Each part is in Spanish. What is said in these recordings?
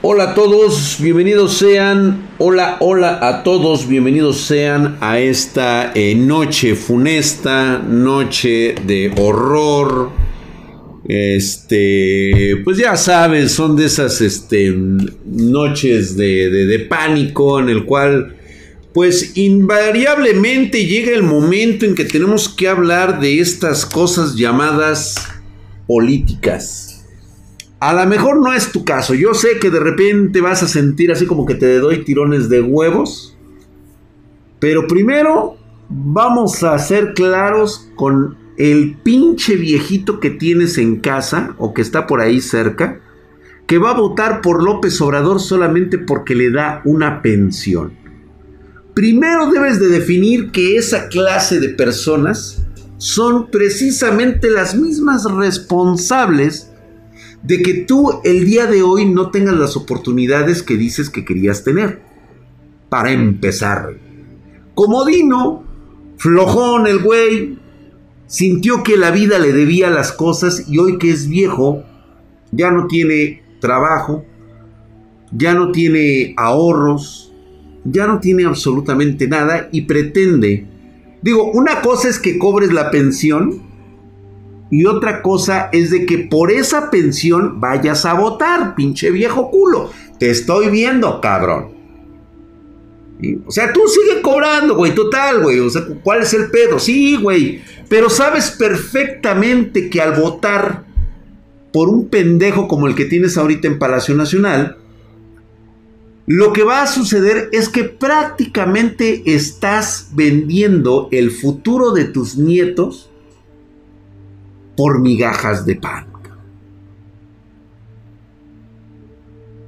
Hola a todos, bienvenidos sean, hola, hola a todos, bienvenidos sean a esta eh, noche funesta, noche de horror. Este, pues ya sabes, son de esas este, noches de, de pánico en el cual, pues invariablemente llega el momento en que tenemos que hablar de estas cosas llamadas políticas. A lo mejor no es tu caso. Yo sé que de repente vas a sentir así como que te doy tirones de huevos. Pero primero vamos a ser claros con el pinche viejito que tienes en casa o que está por ahí cerca. Que va a votar por López Obrador solamente porque le da una pensión. Primero debes de definir que esa clase de personas son precisamente las mismas responsables de que tú el día de hoy no tengas las oportunidades que dices que querías tener. Para empezar, como Dino, flojón el güey, sintió que la vida le debía las cosas y hoy que es viejo, ya no tiene trabajo, ya no tiene ahorros, ya no tiene absolutamente nada y pretende, digo, una cosa es que cobres la pensión y otra cosa es de que por esa pensión vayas a votar, pinche viejo culo. Te estoy viendo, cabrón. O sea, tú sigue cobrando, güey, total, güey. O sea, ¿cuál es el pedo? Sí, güey. Pero sabes perfectamente que al votar por un pendejo como el que tienes ahorita en Palacio Nacional, lo que va a suceder es que prácticamente estás vendiendo el futuro de tus nietos por migajas de pan.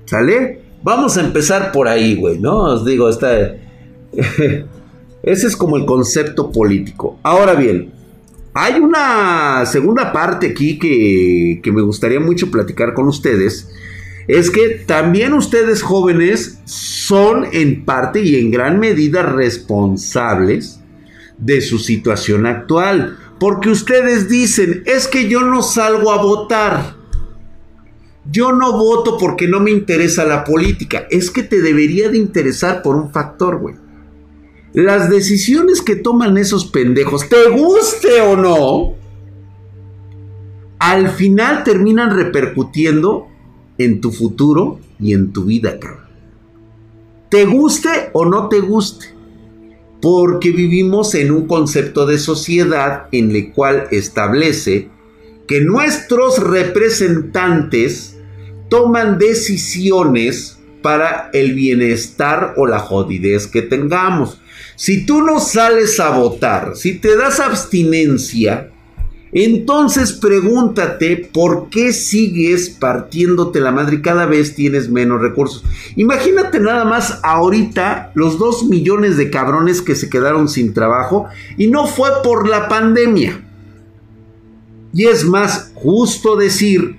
¿Sale? Vamos a empezar por ahí, güey, ¿no? Os digo, está... Ese es como el concepto político. Ahora bien, hay una segunda parte aquí que, que me gustaría mucho platicar con ustedes. Es que también ustedes jóvenes son en parte y en gran medida responsables de su situación actual. Porque ustedes dicen, es que yo no salgo a votar. Yo no voto porque no me interesa la política. Es que te debería de interesar por un factor, güey. Las decisiones que toman esos pendejos, te guste o no, al final terminan repercutiendo en tu futuro y en tu vida, cabrón. Te guste o no te guste porque vivimos en un concepto de sociedad en el cual establece que nuestros representantes toman decisiones para el bienestar o la jodidez que tengamos. Si tú no sales a votar, si te das abstinencia, entonces pregúntate por qué sigues partiéndote la madre y cada vez tienes menos recursos. Imagínate nada más ahorita los dos millones de cabrones que se quedaron sin trabajo y no fue por la pandemia. Y es más justo decir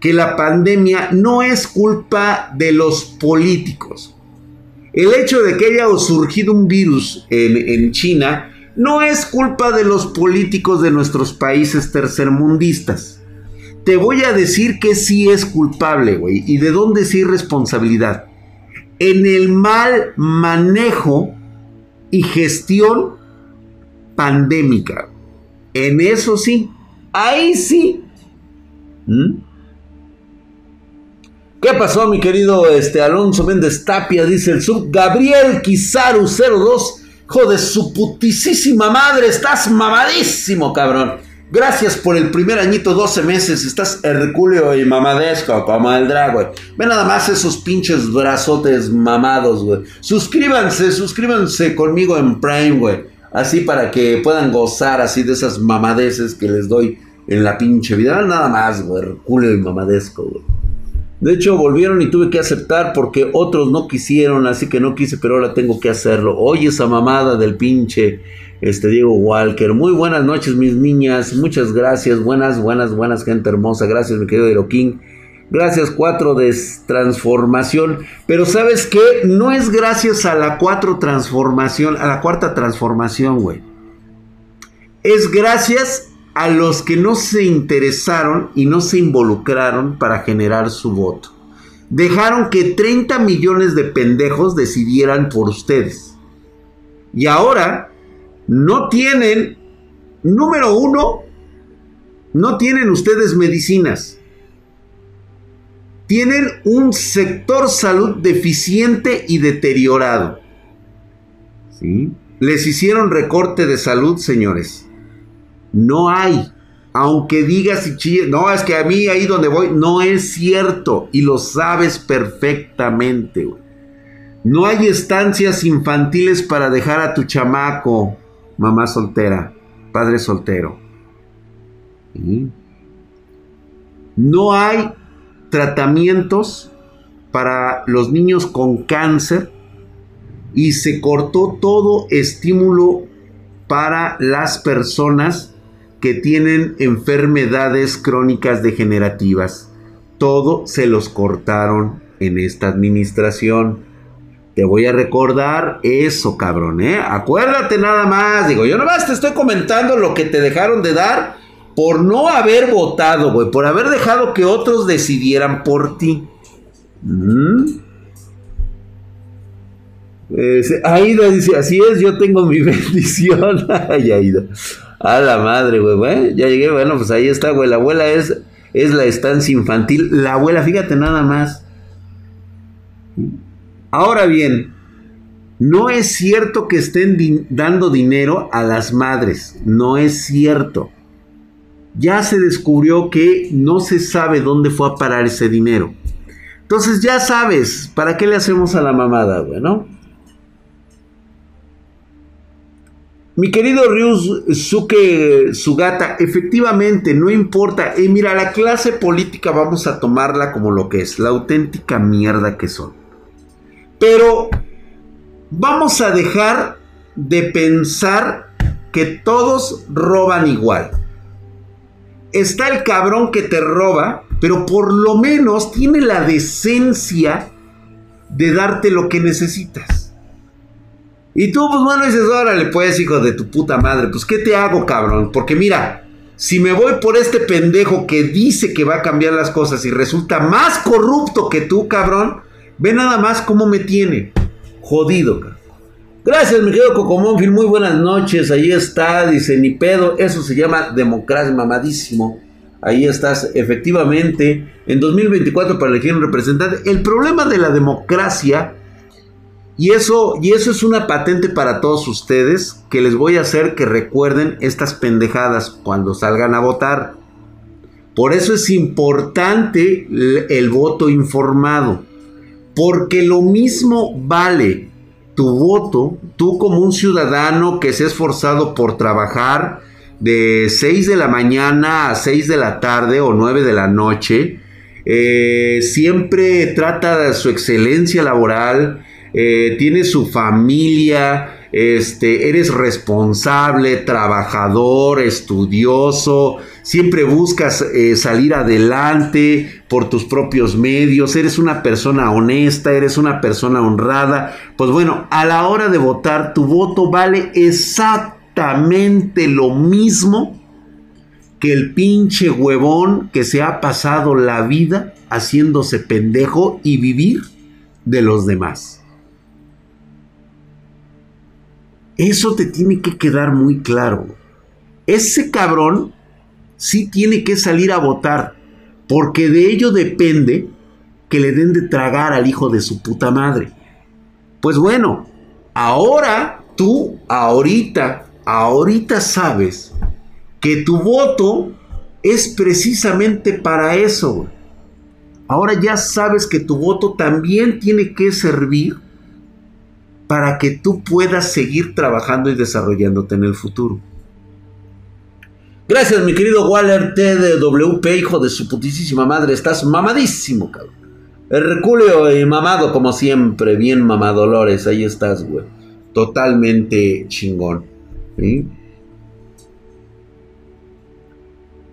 que la pandemia no es culpa de los políticos. El hecho de que haya surgido un virus en, en China no es culpa de los políticos de nuestros países tercermundistas. Te voy a decir que sí es culpable, güey. ¿Y de dónde sí responsabilidad? En el mal manejo y gestión pandémica. En eso sí. Ahí sí. ¿Mm? ¿Qué pasó, mi querido este, Alonso Méndez Tapia? Dice el sub Gabriel Kizaru 02 Hijo de su putisísima madre, estás mamadísimo, cabrón. Gracias por el primer añito, 12 meses. Estás hercúleo y mamadesco como el drag, güey. Ve nada más esos pinches brazotes mamados, güey. Suscríbanse, suscríbanse conmigo en Prime, güey. Así para que puedan gozar así de esas mamadeces que les doy en la pinche vida. Nada más, güey. Hercúleo y mamadesco, güey. De hecho, volvieron y tuve que aceptar porque otros no quisieron, así que no quise, pero ahora tengo que hacerlo. Oye, esa mamada del pinche este Diego Walker. Muy buenas noches, mis niñas. Muchas gracias. Buenas, buenas, buenas, gente hermosa. Gracias, mi querido King. Gracias, cuatro de transformación. Pero ¿sabes qué? No es gracias a la cuatro transformación, a la cuarta transformación, güey. Es gracias a los que no se interesaron y no se involucraron para generar su voto. Dejaron que 30 millones de pendejos decidieran por ustedes. Y ahora no tienen, número uno, no tienen ustedes medicinas. Tienen un sector salud deficiente y deteriorado. ¿Sí? Les hicieron recorte de salud, señores. No hay. Aunque digas y chilles, no, es que a mí ahí donde voy, no es cierto. Y lo sabes perfectamente. No hay estancias infantiles para dejar a tu chamaco, mamá soltera, padre soltero. No hay tratamientos para los niños con cáncer y se cortó todo estímulo para las personas que tienen enfermedades crónicas degenerativas. Todo se los cortaron en esta administración. Te voy a recordar eso, cabrón, ¿eh? Acuérdate nada más. Digo, yo nomás te estoy comentando lo que te dejaron de dar por no haber votado, güey. Por haber dejado que otros decidieran por ti. ¿Mm? Aida dice, así es, yo tengo mi bendición. Ay, Aida. A la madre, güey. ya llegué, bueno, pues ahí está, güey. La abuela es, es la estancia infantil. La abuela, fíjate nada más. Ahora bien, no es cierto que estén dando dinero a las madres. No es cierto. Ya se descubrió que no se sabe dónde fue a parar ese dinero. Entonces ya sabes, ¿para qué le hacemos a la mamada, güey? Mi querido Ryusuke Sugata, efectivamente, no importa. Eh, mira, la clase política vamos a tomarla como lo que es, la auténtica mierda que son. Pero vamos a dejar de pensar que todos roban igual. Está el cabrón que te roba, pero por lo menos tiene la decencia de darte lo que necesitas. Y tú, pues bueno, dices, órale, pues, hijo de tu puta madre, pues, ¿qué te hago, cabrón? Porque mira, si me voy por este pendejo que dice que va a cambiar las cosas y resulta más corrupto que tú, cabrón, ve nada más cómo me tiene. Jodido, cabrón. Gracias, mi querido Cocomónfil, muy buenas noches. Ahí está, dice, ni pedo, eso se llama democracia mamadísimo. Ahí estás, efectivamente, en 2024 para elegir un representante. El problema de la democracia y eso, y eso es una patente para todos ustedes que les voy a hacer que recuerden estas pendejadas cuando salgan a votar. Por eso es importante el, voto informado. Porque lo mismo vale tu voto, tú como un ciudadano que se ha esforzado por trabajar de 6 de la mañana a 6 de la tarde o 9 de la noche, eh, siempre trata de su excelencia laboral, eh, tienes su familia, este, eres responsable, trabajador, estudioso, siempre buscas eh, salir adelante por tus propios medios, eres una persona honesta, eres una persona honrada, pues bueno, a la hora de votar tu voto vale exactamente lo mismo que el pinche huevón que se ha pasado la vida haciéndose pendejo y vivir de los demás. Eso te tiene que quedar muy claro. Ese cabrón sí tiene que salir a votar, porque de ello depende que le den de tragar al hijo de su puta madre. Pues bueno, ahora tú, ahorita, ahorita sabes que tu voto es precisamente para eso. Ahora ya sabes que tu voto también tiene que servir para que tú puedas seguir trabajando y desarrollándote en el futuro. Gracias, mi querido Waller TDWP, hijo de su putísima madre. Estás mamadísimo, cabrón. Herculeo y mamado, como siempre. Bien mamadolores. Ahí estás, güey. Totalmente chingón. ¿sí?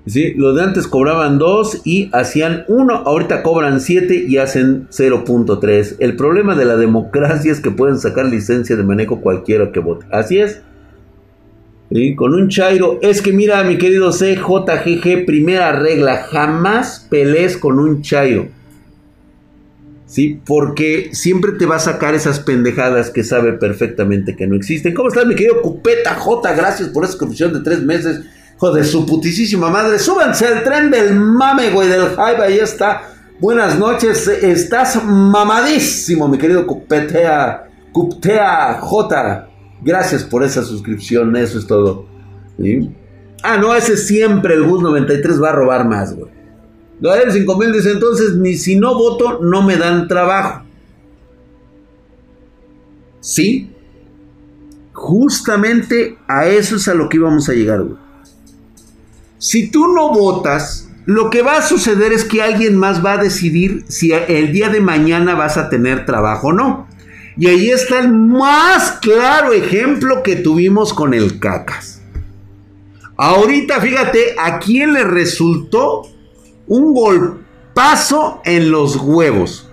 ¿Sí? Los de antes cobraban 2 y hacían 1, ahorita cobran 7 y hacen 0.3. El problema de la democracia es que pueden sacar licencia de manejo cualquiera que vote. Así es. ¿Sí? Con un chairo. Es que mira, mi querido CJGG, primera regla, jamás pelees con un chairo. ¿sí? Porque siempre te va a sacar esas pendejadas que sabe perfectamente que no existen. ¿Cómo estás, mi querido Cupeta J? Gracias por esa suscripción de tres meses. Joder, su putisísima madre. Súbanse al tren del mame, güey, del hype. Ahí está. Buenas noches. Estás mamadísimo, mi querido Cupetea. Cuptea J. Gracias por esa suscripción. Eso es todo. Ah, no, ese siempre el Gus 93 va a robar más, güey. Gael 5000 dice entonces, ni si no voto, no me dan trabajo. Sí. Justamente a eso es a lo que íbamos a llegar, güey. Si tú no votas, lo que va a suceder es que alguien más va a decidir si el día de mañana vas a tener trabajo o no. Y ahí está el más claro ejemplo que tuvimos con el cacas. Ahorita fíjate a quién le resultó un golpazo en los huevos.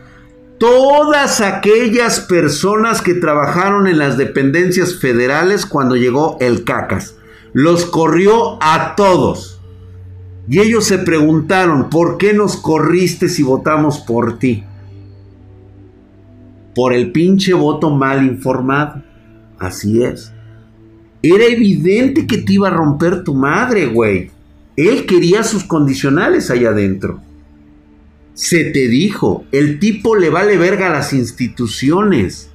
Todas aquellas personas que trabajaron en las dependencias federales cuando llegó el cacas. Los corrió a todos. Y ellos se preguntaron, ¿por qué nos corriste si votamos por ti? Por el pinche voto mal informado. Así es. Era evidente que te iba a romper tu madre, güey. Él quería sus condicionales allá adentro. Se te dijo, el tipo le vale verga a las instituciones.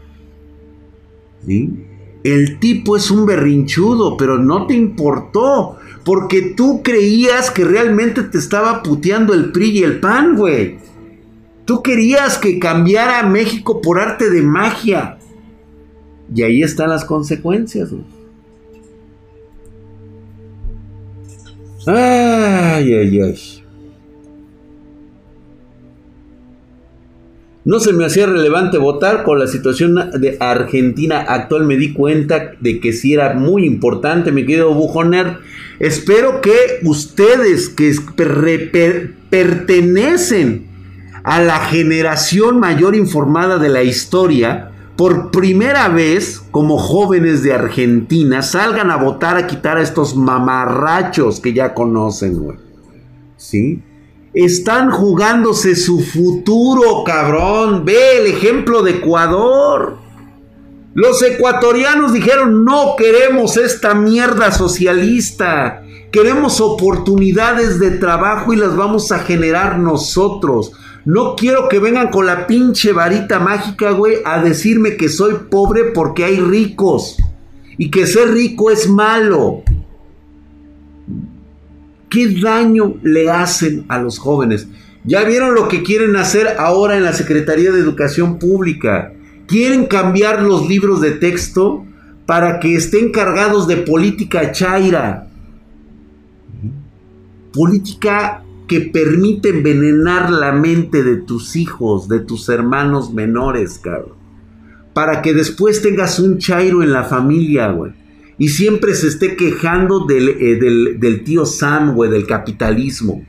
El tipo es un berrinchudo, pero no te importó. Porque tú creías que realmente te estaba puteando el PRI y el PAN, güey. Tú querías que cambiara México por arte de magia. Y ahí están las consecuencias, güey. Ay, ay, ay. No se me hacía relevante votar con la situación de Argentina actual. Me di cuenta de que sí era muy importante, mi querido Bujoner. Espero que ustedes que pertenecen a la generación mayor informada de la historia, por primera vez, como jóvenes de Argentina, salgan a votar a quitar a estos mamarrachos que ya conocen, güey. ¿Sí? Están jugándose su futuro, cabrón. Ve el ejemplo de Ecuador. Los ecuatorianos dijeron, no queremos esta mierda socialista. Queremos oportunidades de trabajo y las vamos a generar nosotros. No quiero que vengan con la pinche varita mágica, güey, a decirme que soy pobre porque hay ricos. Y que ser rico es malo. ¿Qué daño le hacen a los jóvenes? Ya vieron lo que quieren hacer ahora en la Secretaría de Educación Pública. Quieren cambiar los libros de texto para que estén cargados de política chaira. Política que permite envenenar la mente de tus hijos, de tus hermanos menores, cabrón. Para que después tengas un chairo en la familia, güey. Y siempre se esté quejando del, eh, del tío Sam, güey, del capitalismo.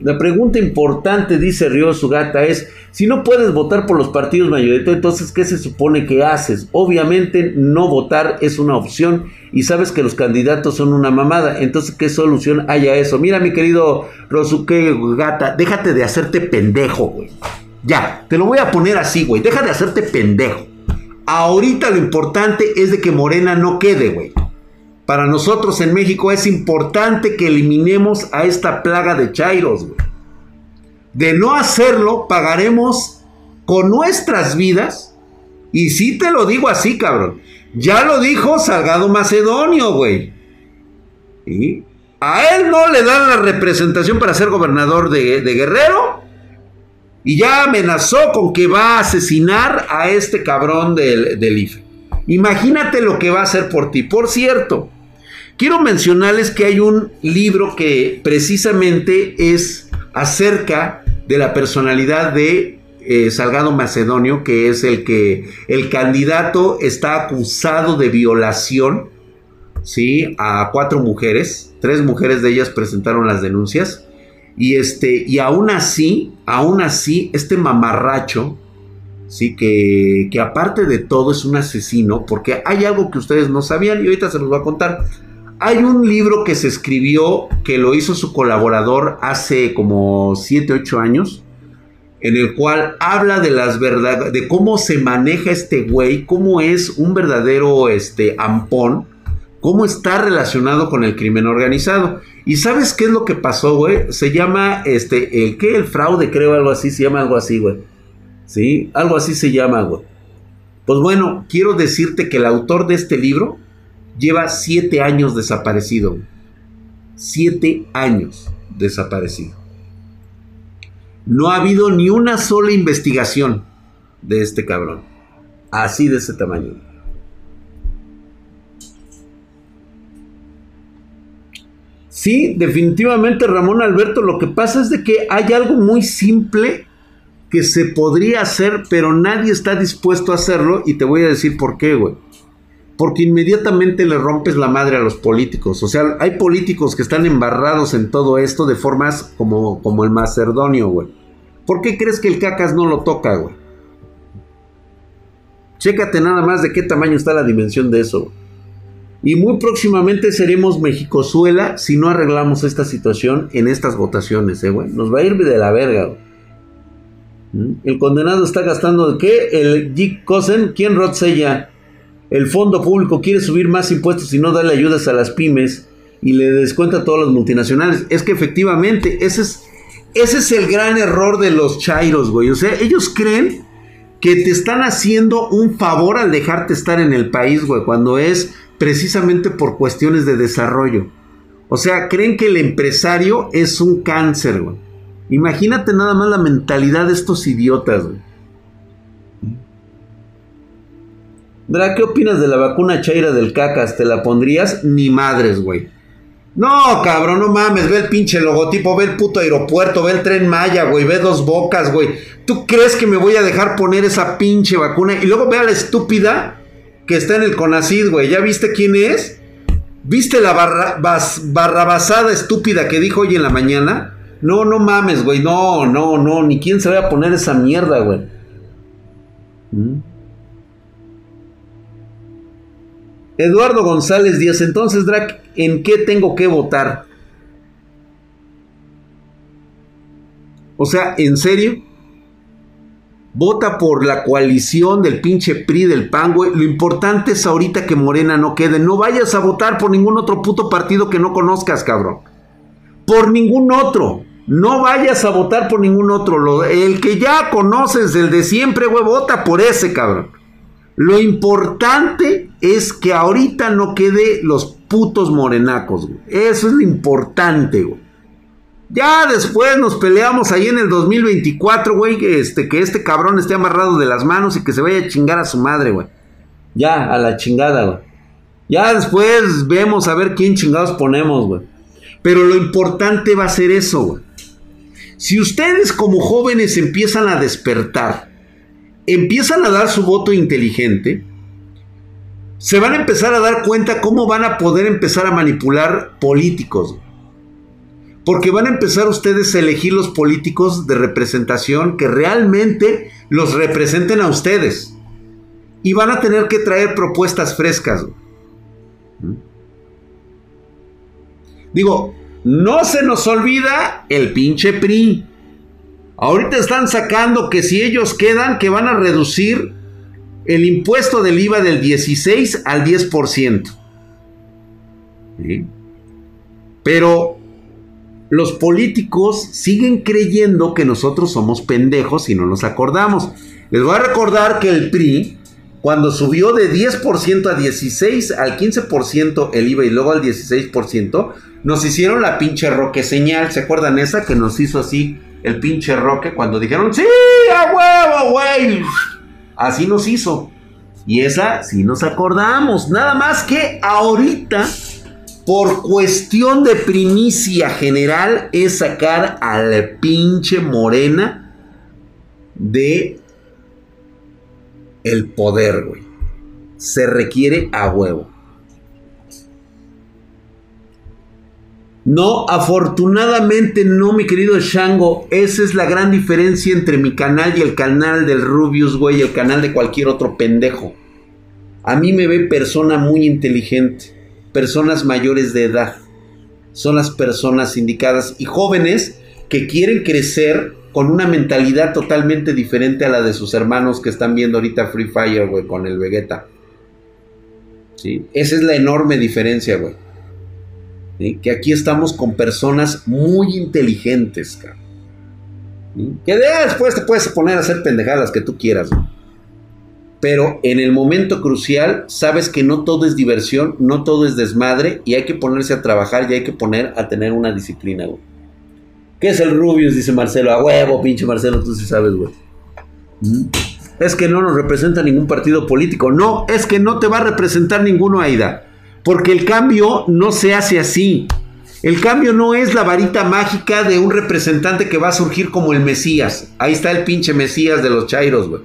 La pregunta importante, dice Río Sugata, es, si no puedes votar por los partidos mayoritarios, entonces, ¿qué se supone que haces? Obviamente no votar es una opción y sabes que los candidatos son una mamada. Entonces, ¿qué solución hay a eso? Mira, mi querido Rosuke Gata, déjate de hacerte pendejo, güey. Ya, te lo voy a poner así, güey. Deja de hacerte pendejo. Ahorita lo importante es de que Morena no quede, güey. Para nosotros en México es importante que eliminemos a esta plaga de chairos. De no hacerlo, pagaremos con nuestras vidas. Y sí te lo digo así, cabrón. Ya lo dijo Salgado Macedonio, güey. A él no le dan la representación para ser gobernador de, Guerrero. Y ya amenazó con que va a asesinar a este cabrón del, del IFE. Imagínate lo que va a hacer por ti. Por cierto, Quiero mencionarles que hay un libro que precisamente es acerca de la personalidad de eh, Salgado Macedonio, que es el que el candidato está acusado de violación, ¿sí? A cuatro mujeres, tres mujeres de ellas presentaron las denuncias. Y este, y aún así, aún así, este mamarracho, sí, que, que aparte de todo es un asesino, porque hay algo que ustedes no sabían y ahorita se los voy a contar. Hay un libro que se escribió, que lo hizo su colaborador hace como 7, 8 años, en el cual habla de las verdad, de cómo se maneja este güey, cómo es un verdadero este ampón, cómo está relacionado con el crimen organizado. ¿Y sabes qué es lo que pasó, güey? Se llama este el el fraude, creo algo así, se llama algo así, güey. ¿Sí? Algo así se llama, güey. Pues bueno, quiero decirte que el autor de este libro lleva siete años desaparecido. Siete años desaparecido. No ha habido ni una sola investigación de este cabrón. Así de ese tamaño. Sí, definitivamente Ramón Alberto, lo que pasa es de que hay algo muy simple que se podría hacer, pero nadie está dispuesto a hacerlo y te voy a decir por qué, güey. Porque inmediatamente le rompes la madre a los políticos. O sea, hay políticos que están embarrados en todo esto de formas como, como el macedonio, güey. ¿Por qué crees que el cacas no lo toca, güey? Chécate nada más de qué tamaño está la dimensión de eso. Y muy próximamente seremos Mexicozuela si no arreglamos esta situación en estas votaciones, ¿eh, güey? Nos va a ir de la verga, güey. El condenado está gastando de qué? El Dick Cosen, ¿quién rotsella? El fondo público quiere subir más impuestos y no darle ayudas a las pymes y le descuenta a todos los multinacionales. Es que efectivamente, ese es, ese es el gran error de los chairos, güey. O sea, ellos creen que te están haciendo un favor al dejarte estar en el país, güey, cuando es precisamente por cuestiones de desarrollo. O sea, creen que el empresario es un cáncer, güey. Imagínate nada más la mentalidad de estos idiotas, güey. Dra, ¿qué opinas de la vacuna chaira del cacas? ¿Te la pondrías? Ni madres, güey. No, cabrón, no mames, ve el pinche logotipo, ve el puto aeropuerto, ve el tren Maya, güey, ve dos bocas, güey. ¿Tú crees que me voy a dejar poner esa pinche vacuna? Y luego ve a la estúpida que está en el Conacid, güey. ¿Ya viste quién es? ¿Viste la barra, barrabasada estúpida que dijo hoy en la mañana? No, no mames, güey. No, no, no. Ni quién se va a poner esa mierda, güey. ¿Mm? Eduardo González Díaz. Entonces, Drac, ¿en qué tengo que votar? O sea, ¿en serio? Vota por la coalición del pinche PRI del PAN, güey. Lo importante es ahorita que Morena no quede. No vayas a votar por ningún otro puto partido que no conozcas, cabrón. Por ningún otro. No vayas a votar por ningún otro. el que ya conoces, el de siempre, güey, vota por ese, cabrón. Lo importante es que ahorita no quede los putos morenacos, güey. Eso es lo importante, güey. Ya después nos peleamos ahí en el 2024, güey, este, que este cabrón esté amarrado de las manos y que se vaya a chingar a su madre, güey. Ya, a la chingada, güey. Ya después vemos a ver quién chingados ponemos, güey. Pero lo importante va a ser eso, güey. Si ustedes como jóvenes empiezan a despertar, empiezan a dar su voto inteligente, se van a empezar a dar cuenta cómo van a poder empezar a manipular políticos. Porque van a empezar ustedes a elegir los políticos de representación que realmente los representen a ustedes. Y van a tener que traer propuestas frescas. Digo, no se nos olvida el pinche PRI. Ahorita están sacando que si ellos quedan, que van a reducir el impuesto del IVA del 16 al 10%. Pero los políticos siguen creyendo que nosotros somos pendejos y no nos acordamos. Les voy a recordar que el PRI, cuando subió de 10% a 16 al 15% el IVA y luego al 16%, nos hicieron la pinche roque señal. ¿Se acuerdan esa que nos hizo así el pinche roque cuando dijeron, sí, a huevo, güey? Así nos hizo. Y esa sí nos acordamos. Nada más que ahorita, por cuestión de primicia general, es sacar a la pinche morena de el poder, güey. Se requiere a huevo. No, afortunadamente no, mi querido Shango. Esa es la gran diferencia entre mi canal y el canal del Rubius, güey, el canal de cualquier otro pendejo. A mí me ve persona muy inteligente, personas mayores de edad. Son las personas indicadas y jóvenes que quieren crecer con una mentalidad totalmente diferente a la de sus hermanos que están viendo ahorita Free Fire, güey, con el Vegeta. ¿Sí? Esa es la enorme diferencia, güey. Que aquí estamos con personas muy inteligentes. Que después te puedes poner a hacer pendejadas que tú quieras. Pero en el momento crucial sabes que no todo es diversión, no todo es desmadre y hay que ponerse a trabajar y hay que poner a tener una disciplina, güey. ¿Qué es el Rubius? Dice Marcelo. A huevo, pinche Marcelo, tú sí sabes, güey. Mm. Es que no nos representa ningún partido político. No, es que no te va a representar ninguno, Aida. Porque el cambio no se hace así. El cambio no es la varita mágica de un representante que va a surgir como el Mesías. Ahí está el pinche Mesías de los Chairos, güey.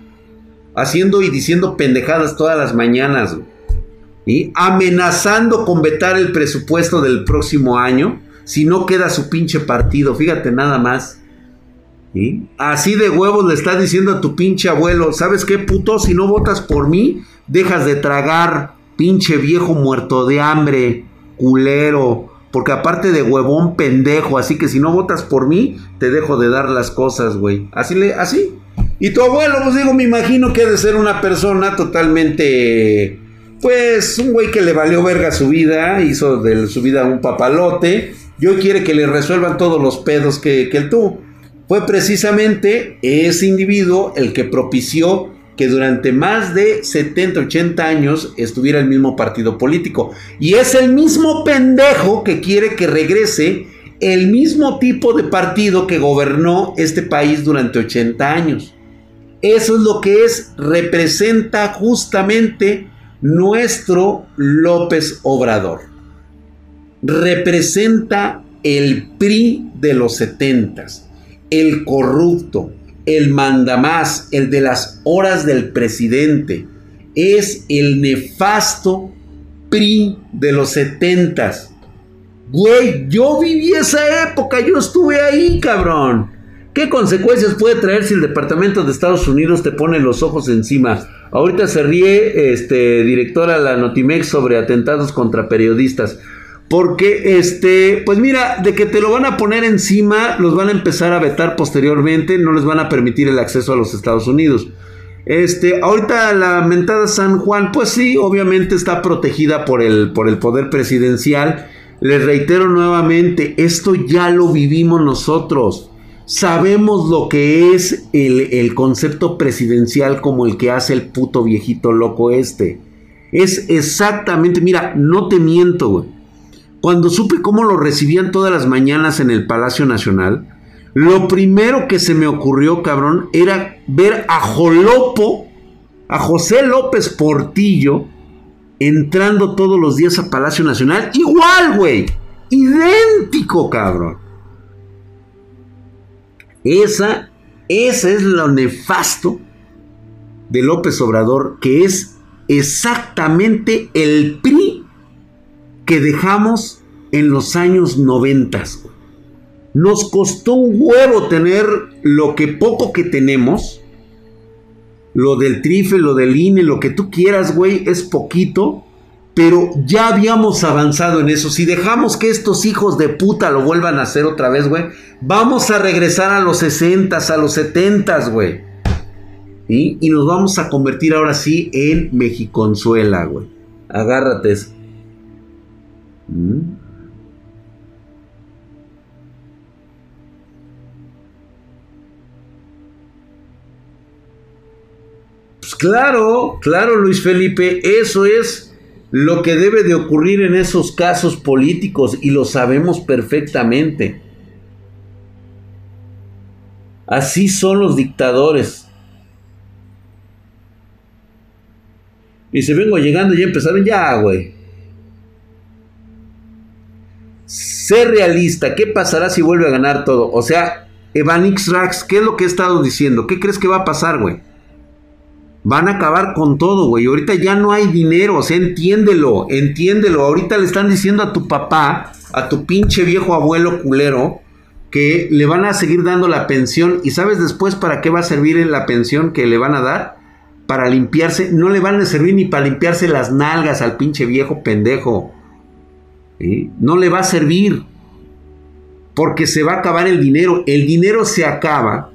Haciendo y diciendo pendejadas todas las mañanas, güey. Y amenazando con vetar el presupuesto del próximo año si no queda su pinche partido. Fíjate nada más. Así de huevos le está diciendo a tu pinche abuelo, ¿sabes qué puto? Si no votas por mí, dejas de tragar, pinche viejo muerto de hambre, culero. Porque aparte de huevón pendejo, así que si no votas por mí, te dejo de dar las cosas, güey. Así le, así. Y tu abuelo, pues digo, me imagino que ha de ser una persona totalmente, pues, un güey que le valió verga su vida, hizo de su vida un papalote y hoy quiere que le resuelvan todos los pedos que, que él tuvo. Fue precisamente ese individuo el que propició que durante más de 70, 80 años estuviera el mismo partido político. Y es el mismo pendejo que quiere que regrese el mismo tipo de partido que gobernó este país durante 80 años. Eso es lo que es, representa justamente nuestro López Obrador representa el PRI de los setentas, el corrupto, el mandamás, el de las horas del presidente, es el nefasto PRI de los setentas. Güey, yo viví esa época, yo estuve ahí, cabrón. ¿Qué consecuencias puede traer si el Departamento de Estados Unidos te pone los ojos encima? Ahorita se ríe este directora la Notimex sobre atentados contra periodistas. Porque, este, pues mira, de que te lo van a poner encima, los van a empezar a vetar posteriormente, no les van a permitir el acceso a los Estados Unidos. Este, ahorita la mentada San Juan, pues sí, obviamente está protegida por el, por el poder presidencial. Les reitero nuevamente, esto ya lo vivimos nosotros. Sabemos lo que es el, el concepto presidencial como el que hace el puto viejito loco este. Es exactamente, mira, no te miento, güey. Cuando supe cómo lo recibían todas las mañanas en el Palacio Nacional, lo primero que se me ocurrió, cabrón, era ver a Jolopo, a José López Portillo, entrando todos los días a Palacio Nacional. Igual, güey. Idéntico, cabrón. Esa, esa es lo nefasto de López Obrador, que es exactamente el PRI que dejamos en los años 90. Nos costó un huevo tener lo que poco que tenemos. Lo del trife, lo del INE, lo que tú quieras, güey, es poquito. Pero ya habíamos avanzado en eso. Si dejamos que estos hijos de puta lo vuelvan a hacer otra vez, güey, vamos a regresar a los 60, a los 70, güey. Y nos vamos a convertir ahora sí en Mexiconzuela, güey. Agárrate. ¿Mm? Pues claro, claro Luis Felipe, eso es lo que debe de ocurrir en esos casos políticos y lo sabemos perfectamente. Así son los dictadores. Y se vengo llegando y ya empezaron ya, güey. Sé realista, ¿qué pasará si vuelve a ganar todo? O sea, Evanix Rax, ¿qué es lo que he estado diciendo? ¿Qué crees que va a pasar, güey? Van a acabar con todo, güey. Ahorita ya no hay dinero, o sea, entiéndelo, entiéndelo. Ahorita le están diciendo a tu papá, a tu pinche viejo abuelo culero, que le van a seguir dando la pensión. ¿Y sabes después para qué va a servir la pensión que le van a dar? Para limpiarse, no le van a servir ni para limpiarse las nalgas al pinche viejo pendejo. No le va a servir. Porque se va a acabar el dinero. El dinero se acaba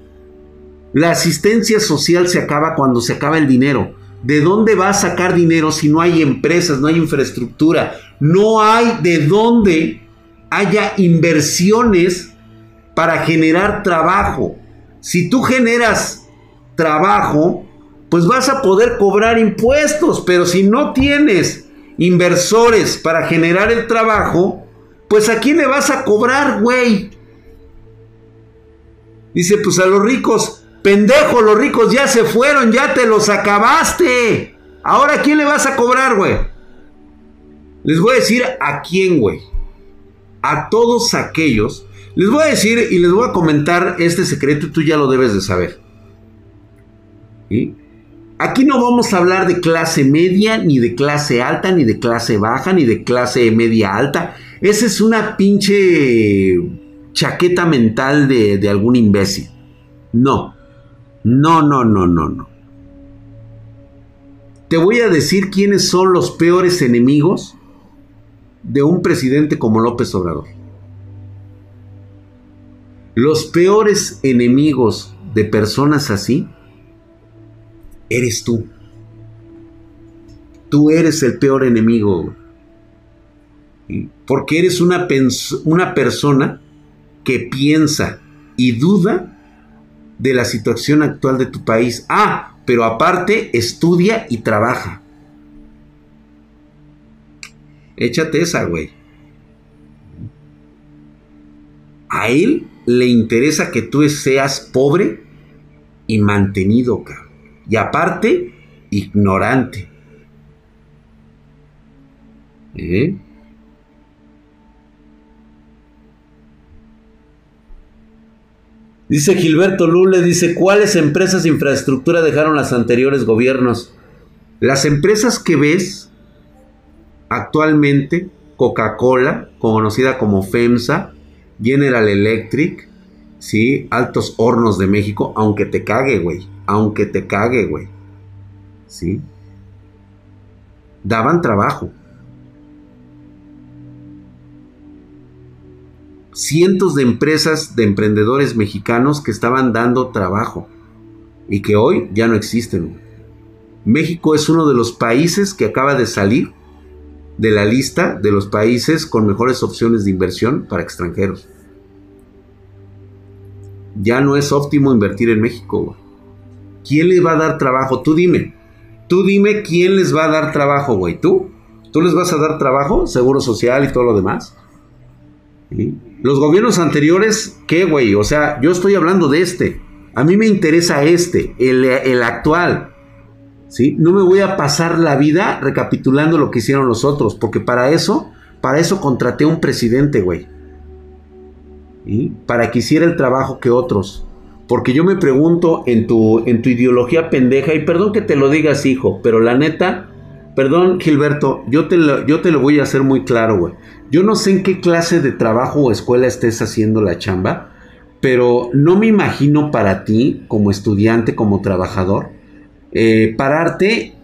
La asistencia social se acaba cuando se acaba el dinero. ¿De dónde va a sacar dinero si no hay empresas, no hay infraestructura? No hay de dónde haya inversiones para generar trabajo. Si tú generas trabajo, pues vas a poder cobrar impuestos, pero si no tienes inversores para generar el trabajo, pues a quién le vas a cobrar, güey. Dice, pues a los ricos, pendejo, los ricos ya se fueron, ya te los acabaste. Ahora a quién le vas a cobrar, güey. Les voy a decir a quién, güey. A todos aquellos. Les voy a decir y les voy a comentar este secreto y tú ya lo debes de saber. ¿Sí? Aquí no vamos a hablar de clase media, ni de clase alta, ni de clase baja, ni de clase media alta. Esa es una pinche chaqueta mental de, de algún imbécil. No, no, no, no, no, no. Te voy a decir quiénes son los peores enemigos de un presidente como López Obrador. Los peores enemigos de personas así eres tú. Tú eres el peor enemigo. Porque eres una, una persona que piensa y duda de la situación actual de tu país. Ah, pero aparte estudia y trabaja. Échate esa, güey. A él le interesa que tú seas pobre y mantenido, cabrón. Y aparte, ignorante. ¿Eh? Dice Gilberto Lule, dice, ¿cuáles empresas de infraestructura dejaron los anteriores gobiernos? Las empresas que ves actualmente, Coca-Cola, conocida como FEMSA, General Electric, ¿sí? Altos Hornos de México, aunque te cague, güey aunque te cague, güey. ¿Sí? Daban trabajo. Cientos de empresas de emprendedores mexicanos que estaban dando trabajo y que hoy ya no existen. México es uno de los países que acaba de salir de la lista de los países con mejores opciones de inversión para extranjeros. Ya no es óptimo invertir en México. Güey. ¿Quién les va a dar trabajo? Tú dime. Tú dime quién les va a dar trabajo, güey. ¿Tú? ¿Tú les vas a dar trabajo? Seguro social y todo lo demás. Los gobiernos anteriores, ¿qué, güey? O sea, yo estoy hablando de este. A mí me interesa este, el, el actual. ¿Sí? No me voy a pasar la vida recapitulando lo que hicieron los otros, porque para eso, para eso contraté a un presidente, güey. ¿Sí? Para que hiciera el trabajo que otros. Porque yo me pregunto en tu, en tu ideología pendeja, y perdón que te lo digas, hijo, pero la neta, perdón, Gilberto, yo te lo, yo te lo voy a hacer muy claro, güey. Yo no sé en qué clase de trabajo o escuela estés haciendo la chamba, pero no me imagino para ti, como estudiante, como trabajador, eh, pararte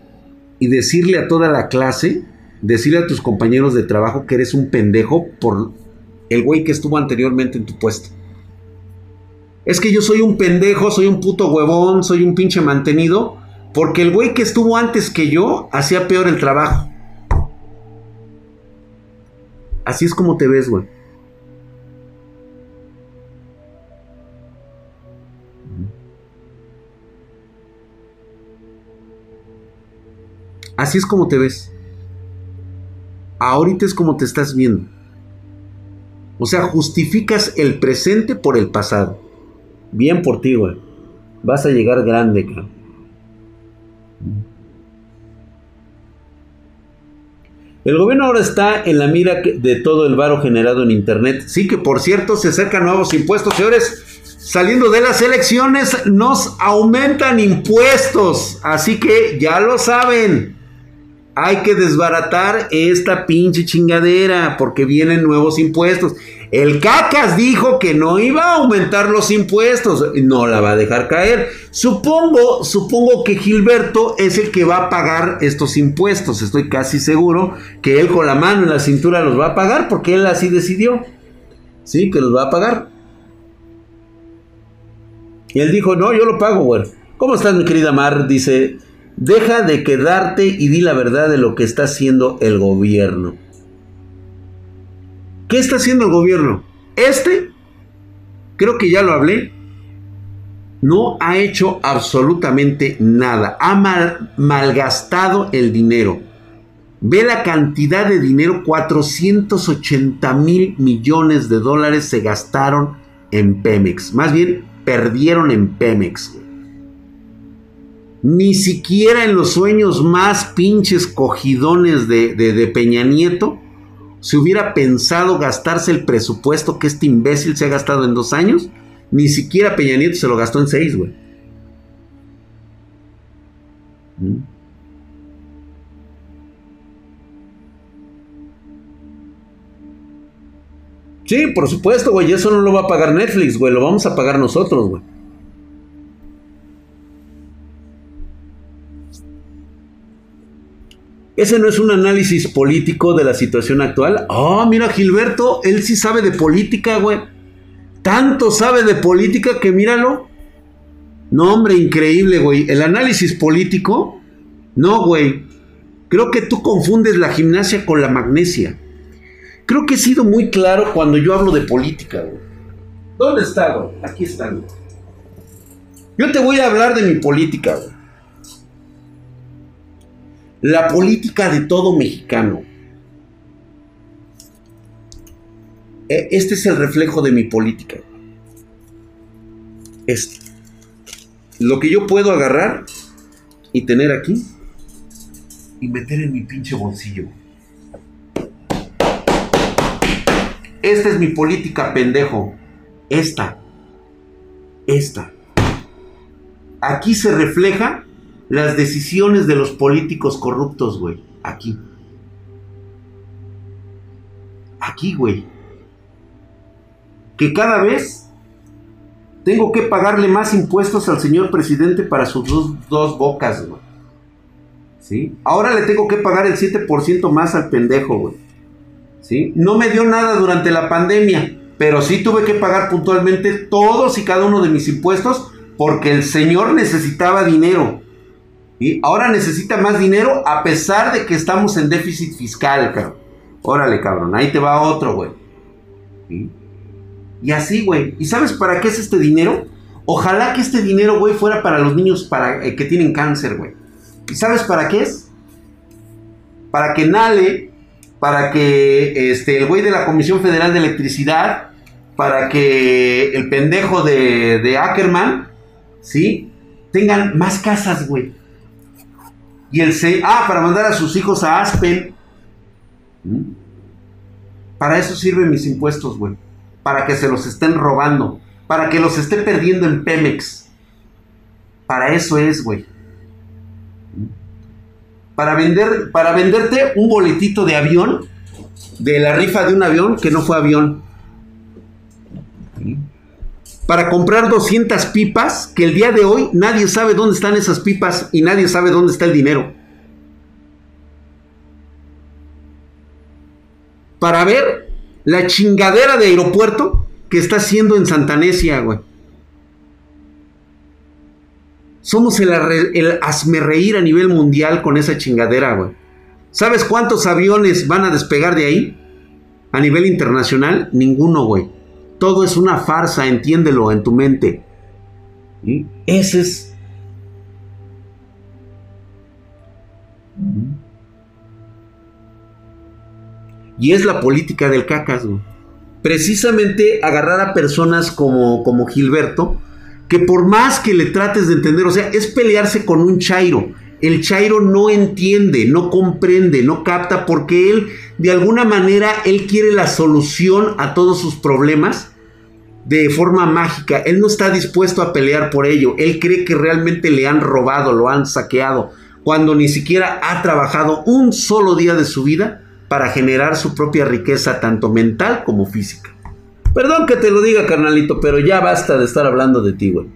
y decirle a toda la clase, decirle a tus compañeros de trabajo que eres un pendejo por el güey que estuvo anteriormente en tu puesto. Es que yo soy un pendejo, soy un puto huevón, soy un pinche mantenido. Porque el güey que estuvo antes que yo hacía peor el trabajo. Así es como te ves, güey. Así es como te ves. Ahorita es como te estás viendo. O sea, justificas el presente por el pasado. Bien por ti, güey. Vas a llegar grande, cabrón. El gobierno ahora está en la mira de todo el varo generado en Internet. Sí que, por cierto, se acercan nuevos impuestos. Señores, saliendo de las elecciones, nos aumentan impuestos. Así que ya lo saben. Hay que desbaratar esta pinche chingadera porque vienen nuevos impuestos. El Cacas dijo que no iba a aumentar los impuestos, no la va a dejar caer. Supongo, supongo que Gilberto es el que va a pagar estos impuestos. Estoy casi seguro que él con la mano en la cintura los va a pagar porque él así decidió. Sí, que los va a pagar. Y él dijo, no, yo lo pago, güey. ¿Cómo estás, mi querida Mar? Dice, deja de quedarte y di la verdad de lo que está haciendo el gobierno. ¿Qué está haciendo el gobierno? Este, creo que ya lo hablé, no ha hecho absolutamente nada. Ha malgastado el dinero. Ve la cantidad de dinero, 480 mil millones de dólares se gastaron en Pemex. Más bien, perdieron en Pemex. Ni siquiera en los sueños más pinches cogidones de, de Peña Nieto se hubiera pensado gastarse el presupuesto que este imbécil se ha gastado en dos años. Ni siquiera Peña Nieto se lo gastó en seis, güey. ¿Mm? Sí, por supuesto, güey. Eso no lo va a pagar Netflix, güey. Lo vamos a pagar nosotros, güey. Ese no es un análisis político de la situación actual. Ah, mira, Gilberto, él sí sabe de política, güey. Tanto sabe de política que míralo. No, hombre, increíble, güey. El análisis político. No, güey. Creo que tú confundes la gimnasia con la magnesia. Creo que he sido muy claro cuando yo hablo de política, güey. ¿Dónde está, güey? Aquí está, güey. Yo te voy a hablar de mi política, güey. La política de todo mexicano. E, este es el reflejo de mi política. Este. Lo que yo puedo agarrar y tener aquí y meter en mi pinche bolsillo. Esta es mi política, pendejo. Esta. Esta. Aquí se refleja las decisiones de los políticos corruptos, güey. Aquí. Aquí, güey. Que cada vez tengo que pagarle más impuestos al señor presidente para sus dos, bocas, güey. ¿Sí? Ahora le tengo que pagar el 7% más al pendejo, güey. No me dio nada durante la pandemia, pero sí tuve que pagar puntualmente todos y cada uno de mis impuestos porque el señor necesitaba dinero. Y ahora necesita más dinero a pesar de que estamos en déficit fiscal, cabrón. Órale, cabrón, ahí te va otro, güey. Y así, güey. ¿Y sabes para qué es este dinero? Ojalá que este dinero, güey, fuera para los niños para, eh, que tienen cáncer, güey. ¿Y sabes para qué es? Para que Nale para que este, el güey de la Comisión Federal de Electricidad, para que el pendejo de, Ackerman, ¿sí? Tengan más casas, güey. Y el C, ah, para mandar a sus hijos a Aspen. ¿Mm? Para eso sirven mis impuestos, güey. Para que se los estén robando. Para que los esté perdiendo en Pemex. Para eso es, güey para, vender, para venderte un boletito de avión, de la rifa de un avión que no fue avión. Para comprar 200 pipas, que el día de hoy nadie sabe dónde están esas pipas y nadie sabe dónde está el dinero. Para ver la chingadera de aeropuerto que está haciendo en Santanesia, güey. Somos el, el reír a nivel mundial con esa chingadera, güey. ¿Sabes cuántos aviones van a despegar de ahí? A nivel internacional, ninguno, güey. Todo es una farsa, entiéndelo en tu mente. ¿Y? Ese es... Y es la política del cacas. Precisamente agarrar a personas como, como Gilberto, que por más que le trates de entender, o sea, es pelearse con un chairo. El chairo no entiende, no comprende, no capta porque él, de alguna manera, él quiere la solución a todos sus problemas de forma mágica. Él no está dispuesto a pelear por ello. Él cree que realmente le han robado, lo han saqueado, cuando ni siquiera ha trabajado un solo día de su vida para generar su propia riqueza, tanto mental como física. Perdón que te lo diga, carnalito, pero ya basta de estar hablando de ti, güey.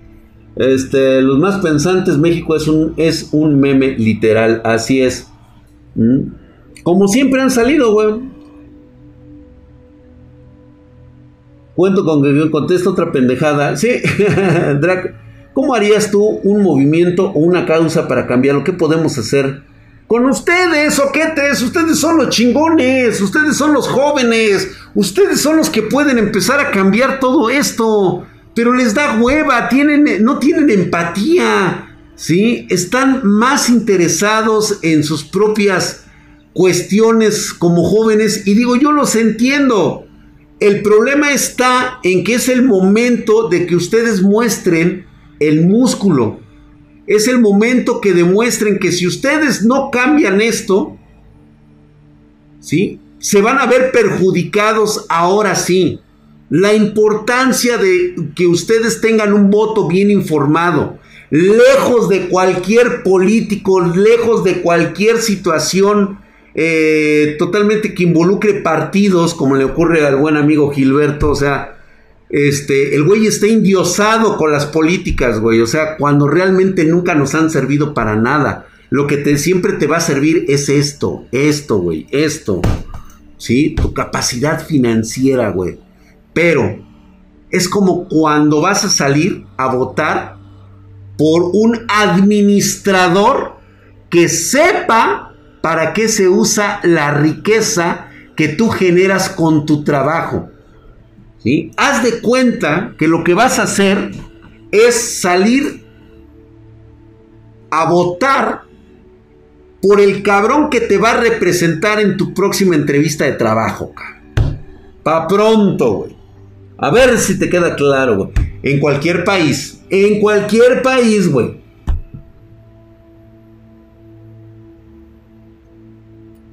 Este, los más pensantes, México es un, es un meme literal, así es. ¿Mm? Como siempre han salido, güey. Cuento con que contesta otra pendejada. Sí, Drac. ¿cómo harías tú un movimiento o una causa para cambiarlo? ¿Qué podemos hacer? Con ustedes, oquetes, ustedes son los chingones, ustedes son los jóvenes, ustedes son los que pueden empezar a cambiar todo esto, pero les da hueva, tienen, no tienen empatía, ¿sí? Están más interesados en sus propias cuestiones como jóvenes y digo, yo los entiendo. El problema está en que es el momento de que ustedes muestren el músculo. Es el momento que demuestren que si ustedes no cambian esto, ¿sí? Se van a ver perjudicados ahora sí. La importancia de que ustedes tengan un voto bien informado, lejos de cualquier político, lejos de cualquier situación eh, totalmente que involucre partidos, como le ocurre al buen amigo Gilberto, o sea, este, el güey está indiosado con las políticas, güey, o sea, cuando realmente nunca nos han servido para nada. Lo que te, siempre te va a servir es esto, esto, güey, esto, ¿sí? Tu capacidad financiera, güey. Pero es como cuando vas a salir a votar por un administrador que sepa para qué se usa la riqueza que tú generas con tu trabajo. ¿sí? Haz de cuenta que lo que vas a hacer es salir a votar por el cabrón que te va a representar en tu próxima entrevista de trabajo. Pa' pronto, güey. A ver si te queda claro, güey. En cualquier país, en cualquier país, güey.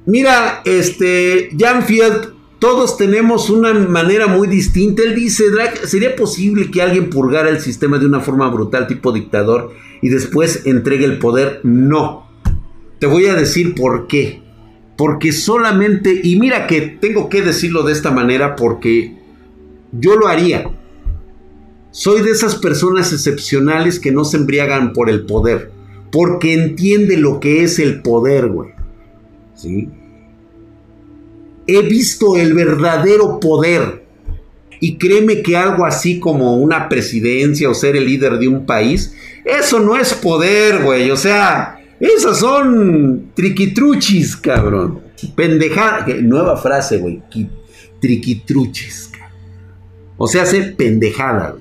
Mira, este, Janfield, todos tenemos una manera muy distinta. Él dice, ¿sería posible que alguien purgara el sistema de una forma brutal, tipo dictador, y después entregue el poder? No. Te voy a decir por qué. Porque solamente, y mira que tengo que decirlo de esta manera porque yo lo haría. Soy de esas personas excepcionales que no se embriagan por el poder, porque entiende lo que es el poder, güey. ¿Sí? He visto el verdadero poder. Y créeme que algo así como una presidencia o ser el líder de un país, eso no es poder, güey. O sea, esas son triquitruchis, cabrón. Pendejada. Nueva frase, güey. Triquitruchis. O sea, hacer pendejada.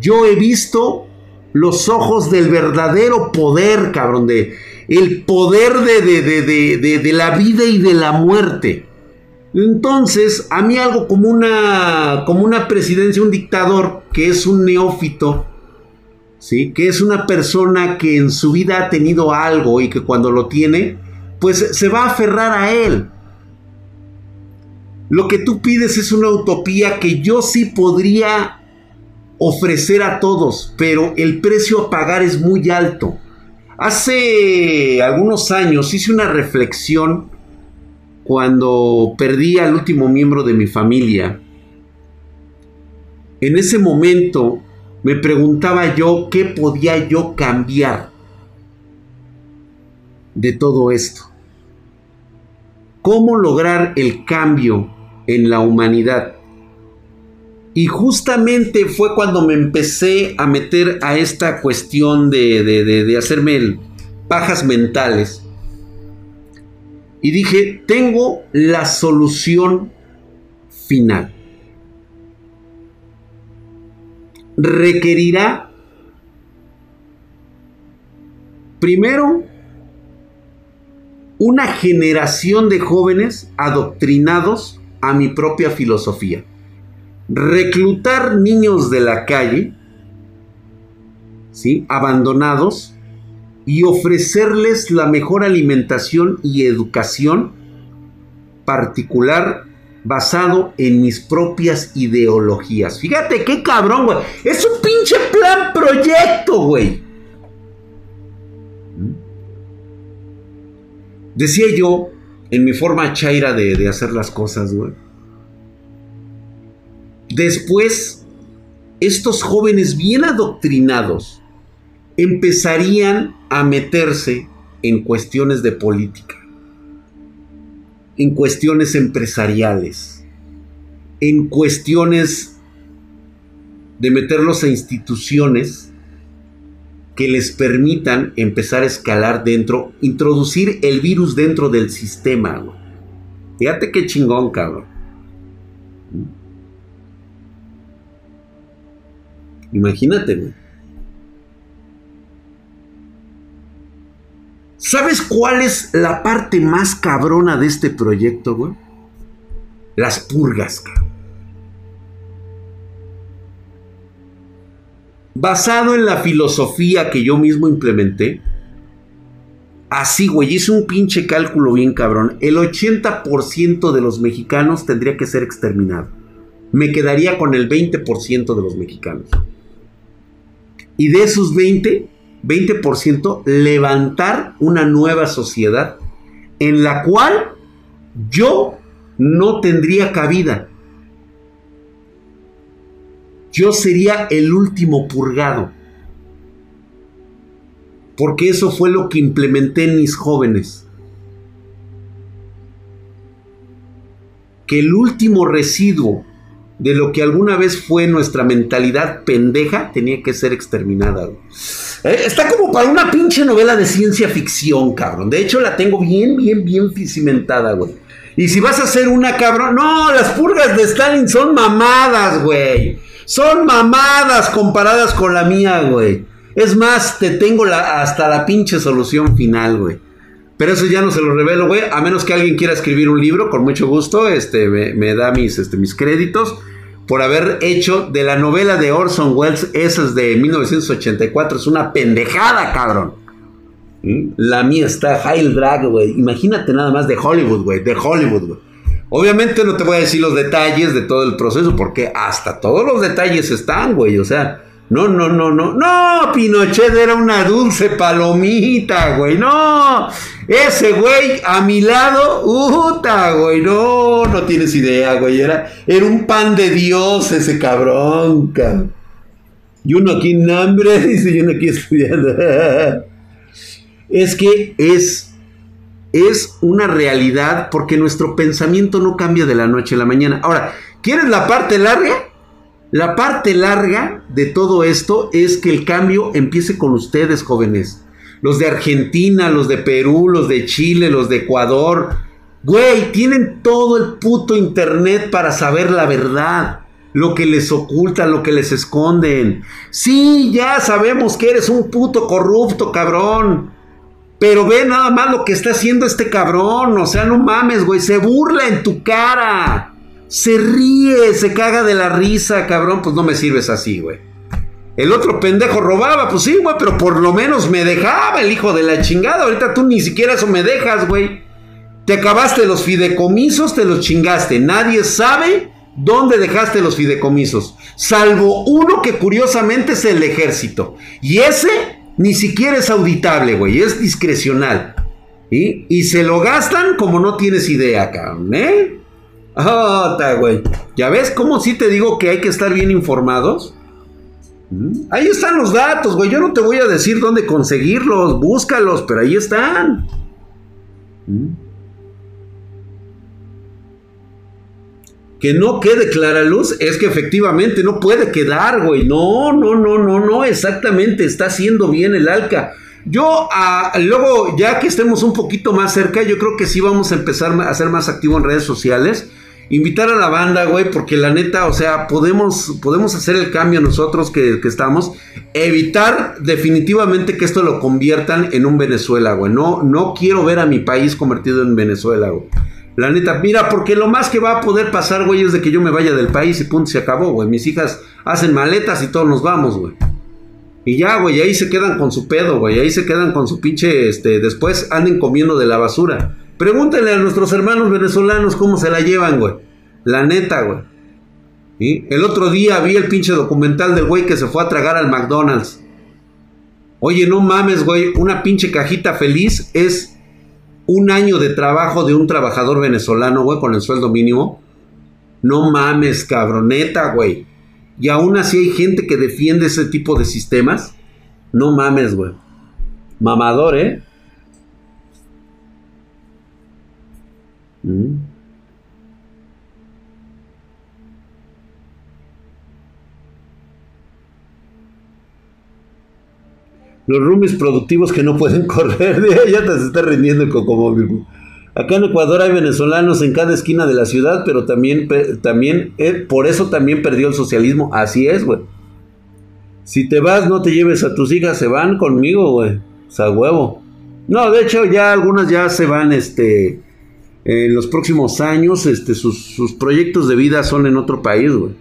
Yo he visto los ojos del verdadero poder, cabrón, de el poder de, de, de, la vida y de la muerte. Entonces, a mí algo como una, como una presidencia, un dictador, que es un neófito, ¿sí? que es una persona que en su vida ha tenido algo y que cuando lo tiene, pues se va a aferrar a él. Lo que tú pides es una utopía que yo sí podría ofrecer a todos, pero el precio a pagar es muy alto. Hace algunos años hice una reflexión cuando perdí al último miembro de mi familia. En ese momento me preguntaba yo qué podía yo cambiar de todo esto. ¿Cómo lograr el cambio en la humanidad? Y justamente fue cuando me empecé a meter a esta cuestión de, de, hacerme pajas mentales. Y dije, tengo la solución final. Requerirá, primero, una generación de jóvenes adoctrinados a mi propia filosofía reclutar niños de la calle, ¿sí? abandonados, y ofrecerles la mejor alimentación y educación particular basado en mis propias ideologías. Fíjate qué cabrón, güey. Es un pinche plan proyecto, güey. ¿Mm? Decía yo, en mi forma chaira de, de hacer las cosas, güey Después, estos jóvenes bien adoctrinados empezarían a meterse en cuestiones de política, en cuestiones empresariales, en cuestiones de meterlos a instituciones que les permitan empezar a escalar dentro, introducir el virus dentro del sistema. Fíjate qué chingón, cabrón. Imagínate, güey. ¿Sabes cuál es la parte más cabrona de este proyecto, güey? Las purgas, cabrón. Basado en la filosofía que yo mismo implementé, así, güey, hice un pinche cálculo bien cabrón. El 80% de los mexicanos tendría que ser exterminado. Me quedaría con el 20% de los mexicanos. Y de esos 20, 20% levantar una nueva sociedad en la cual yo no tendría cabida. Yo sería el último purgado. Porque eso fue lo que implementé en mis jóvenes. Que el último residuo de lo que alguna vez fue nuestra mentalidad pendeja tenía que ser exterminada. Eh, está como para una pinche novela de ciencia ficción, cabrón. De hecho, la tengo bien, bien, bien cimentada, güey. Y si vas a hacer una, cabrón. No, las purgas de Stalin son mamadas, güey. Son mamadas comparadas con la mía, güey. Es más, te tengo la, hasta la pinche solución final, güey. Pero eso ya no se lo revelo, güey. A menos que alguien quiera escribir un libro, con mucho gusto, este, me, da mis, este, mis créditos por haber hecho de la novela de Orson Welles, esa es de 1984, es una pendejada, cabrón. ¿Mm? La mía está Heil Drag, güey. Imagínate nada más de Hollywood, güey, de Hollywood, güey. Obviamente no te voy a decir los detalles de todo el proceso, porque hasta todos los detalles están, güey. O sea, no, no, no, no. No, Pinochet era una dulce palomita, güey. No. Ese güey a mi lado, puta, güey. No, no tienes idea, güey. Era, era un pan de Dios ese cabrón, cabrón. Y uno aquí en hambre, dice, y uno aquí estudiando. es que es es una realidad porque nuestro pensamiento no cambia de la noche a la mañana. Ahora, ¿quieres la parte larga? La parte larga de todo esto es que el cambio empiece con ustedes, jóvenes. Los de Argentina, los de Perú, los de Chile, los de Ecuador. Güey, tienen todo el puto internet para saber la verdad. Lo que les ocultan, lo que les esconden. Sí, ya sabemos que eres un puto corrupto, cabrón. Pero ve nada más lo que está haciendo este cabrón. O sea, no mames, güey. Se burla en tu cara. Se ríe, se caga de la risa, cabrón. Pues no me sirves así, güey. El otro pendejo robaba, pues sí, güey, pero por lo menos me dejaba el hijo de la chingada. Ahorita tú ni siquiera eso me dejas, güey. Te acabaste los fideicomisos, te los chingaste. Nadie sabe dónde dejaste los fideicomisos. Salvo uno que curiosamente es el ejército. Y ese ni siquiera es auditable, güey. Es discrecional. Y se lo gastan como no tienes idea, cabrón, ¿eh? Ah, güey. ¿Ya ves cómo sí te digo que hay que estar bien informados? Mm, ahí están los datos, güey. Yo no te voy a decir dónde conseguirlos. Búscalos, pero ahí están. Mm. Que no quede clara luz es que efectivamente no puede quedar, güey. No, no, no, no, no. Exactamente. Está haciendo bien el ALCA. Yo, luego, ya que estemos un poquito más cerca, yo creo que sí vamos a empezar a ser más activos en redes sociales invitar a la banda, güey, porque la neta, o sea, podemos, podemos hacer el cambio nosotros que, estamos, evitar definitivamente que esto lo conviertan en un Venezuela, güey. No, no quiero ver a mi país convertido en Venezuela, güey. La neta, mira, porque lo más que va a poder pasar, güey, es de que yo me vaya del país y punto, se acabó, güey. Mis hijas hacen maletas y todos nos vamos, güey. Y ya, güey, ahí se quedan con su pedo, güey. Ahí se quedan con su pinche, este, después anden comiendo de la basura. Pregúntenle a nuestros hermanos venezolanos cómo se la llevan, güey. La neta, güey. El otro día vi el pinche documental del güey que se fue a tragar al McDonald's. Oye, no mames, güey. Una pinche cajita feliz es un año de trabajo de un trabajador venezolano, güey, con el sueldo mínimo. No mames, cabroneta, güey. Y aún así hay gente que defiende ese tipo de sistemas. No mames, güey. Mamador, ¿eh? Los roomies productivos que no pueden correr, ya te se está rindiendo el cocomóvil. Acá en Ecuador hay venezolanos en cada esquina de la ciudad, pero también, también eh, por eso también perdió el socialismo. Así es, güey. Si te vas, no te lleves a tus hijas, se van conmigo, güey. O sea, huevo. No, de hecho, ya algunas ya se van, este, en los próximos años, este, sus, proyectos de vida son en otro país, güey.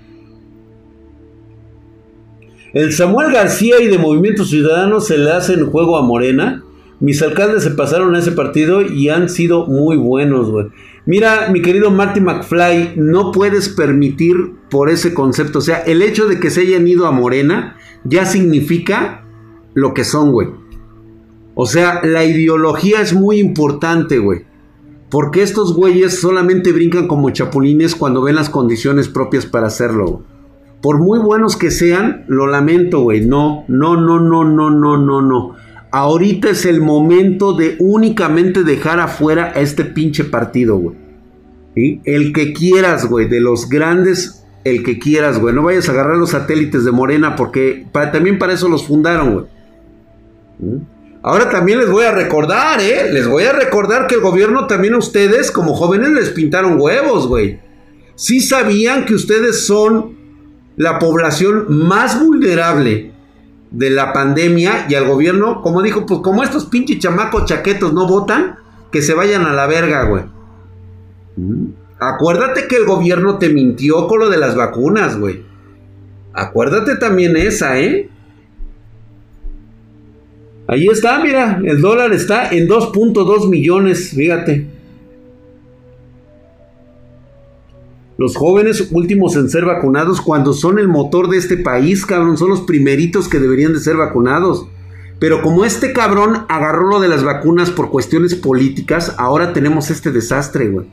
El Samuel García y de Movimiento Ciudadano se le hacen juego a Morena mis alcaldes se pasaron a ese partido y han sido muy buenos, güey. Mira, mi querido Marty McFly, no puedes permitir por ese concepto. O sea, el hecho de que se hayan ido a Morena ya significa lo que son, güey. O sea, la ideología es muy importante, güey. Porque estos güeyes solamente brincan como chapulines cuando ven las condiciones propias para hacerlo. Por muy buenos que sean, lo lamento, güey. No, no, no, no, no, no, no, no. Ahorita es el momento de únicamente dejar afuera a este pinche partido, güey. El que quieras, güey, de los grandes, el que quieras, güey. No vayas a agarrar los satélites de Morena porque también para eso los fundaron, güey. Ahora también les voy a recordar, ¿eh? Les voy a recordar que el gobierno también a ustedes, como jóvenes, les pintaron huevos, güey. Sí sabían que ustedes son la población más vulnerable de la pandemia y al gobierno, como dijo, pues como estos pinches chamacos chaquetos no votan, que se vayan a la verga, güey. Mm. Acuérdate que el gobierno te mintió con lo de las vacunas, güey. Acuérdate también esa, ¿eh? Ahí está, mira, el dólar está en 2.2 millones, fíjate. Los jóvenes últimos en ser vacunados cuando son el motor de este país, cabrón, son los primeritos que deberían de ser vacunados. Pero como este cabrón agarró lo de las vacunas por cuestiones políticas, ahora tenemos este desastre, güey.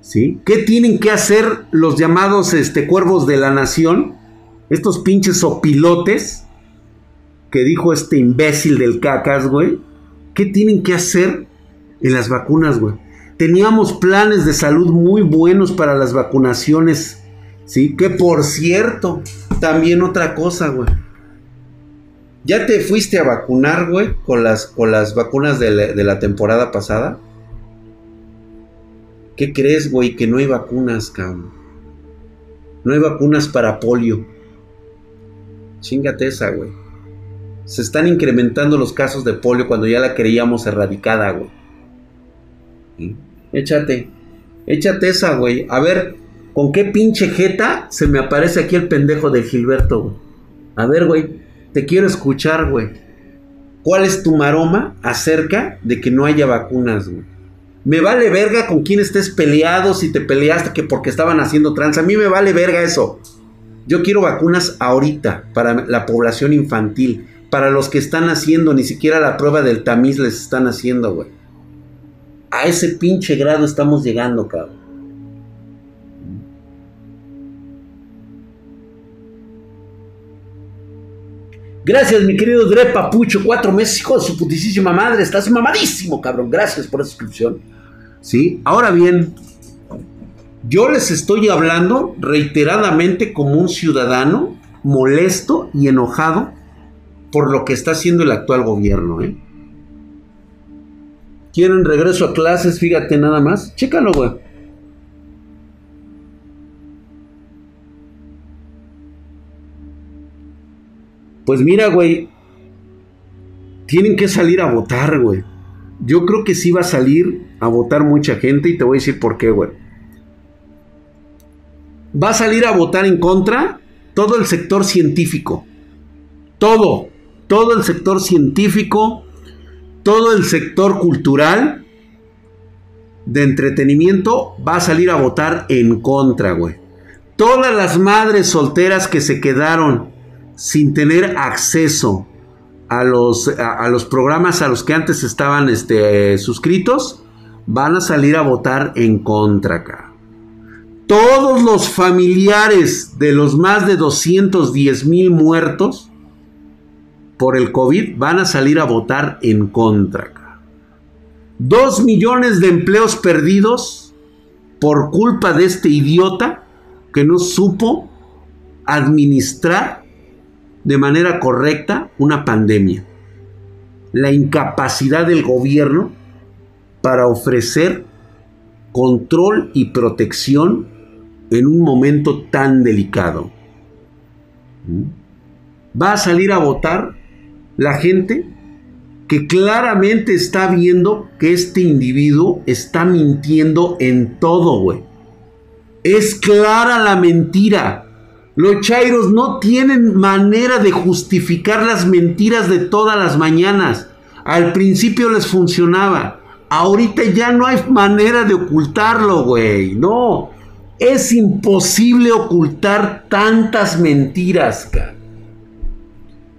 ¿Sí? ¿Qué tienen que hacer los llamados este, cuervos de la nación? Estos pinches opilotes que dijo este imbécil del cacas, güey. ¿Qué tienen que hacer en las vacunas, güey? Teníamos planes de salud muy buenos para las vacunaciones. Sí, que por cierto, también otra cosa, güey. ¿Ya te fuiste a vacunar, güey, con las, con las vacunas de la, de la temporada pasada? ¿Qué crees, güey? Que no hay vacunas, cabrón. No hay vacunas para polio. Chingate esa, güey. Se están incrementando los casos de polio cuando ya la creíamos erradicada, güey. Échate. Échate esa, güey. A ver, ¿con qué pinche jeta se me aparece aquí el pendejo de Gilberto, güey? A ver, güey. Te quiero escuchar, güey. ¿Cuál es tu maroma acerca de que no haya vacunas, güey? Me vale verga con quién estés peleado, si te peleaste que porque estaban haciendo trans. A mí me vale verga eso. Yo quiero vacunas ahorita para la población infantil. Para los que están haciendo, ni siquiera la prueba del tamiz les están haciendo, güey. A ese pinche grado estamos llegando, cabrón. Gracias, mi querido Dre Papucho. Cuatro meses, hijo de su putísima madre. Estás mamadísimo, cabrón. Gracias por esa suscripción. ¿Sí? Ahora bien, yo les estoy hablando reiteradamente como un ciudadano molesto y enojado por lo que está haciendo el actual gobierno, ¿eh? quieren regreso a clases, fíjate nada más. Chécalo, güey. Pues mira, güey. Tienen que salir a votar, güey. Yo creo que sí va a salir a votar mucha gente y te voy a decir por qué, güey. Va a salir a votar en contra todo el sector científico. Todo. Todo el sector científico todo el sector cultural de entretenimiento va a salir a votar en contra, güey. Todas las madres solteras que se quedaron sin tener acceso a los, a, los programas a los que antes estaban este, suscritos, van a salir a votar en contra, acá. Todos los familiares de los más de 210 mil muertos por el COVID van a salir a votar en contra. Dos millones de empleos perdidos por culpa de este idiota que no supo administrar de manera correcta una pandemia. la incapacidad del gobierno para ofrecer control y protección en un momento tan delicado. ¿Mm? ¿Va a salir a votar la gente que claramente está viendo que este individuo está mintiendo en todo, güey? Es clara la mentira. Los chairos no tienen manera de justificar las mentiras de todas las mañanas. Al principio les funcionaba. Ahorita ya no hay manera de ocultarlo, güey. No. Es imposible ocultar tantas mentiras, cara.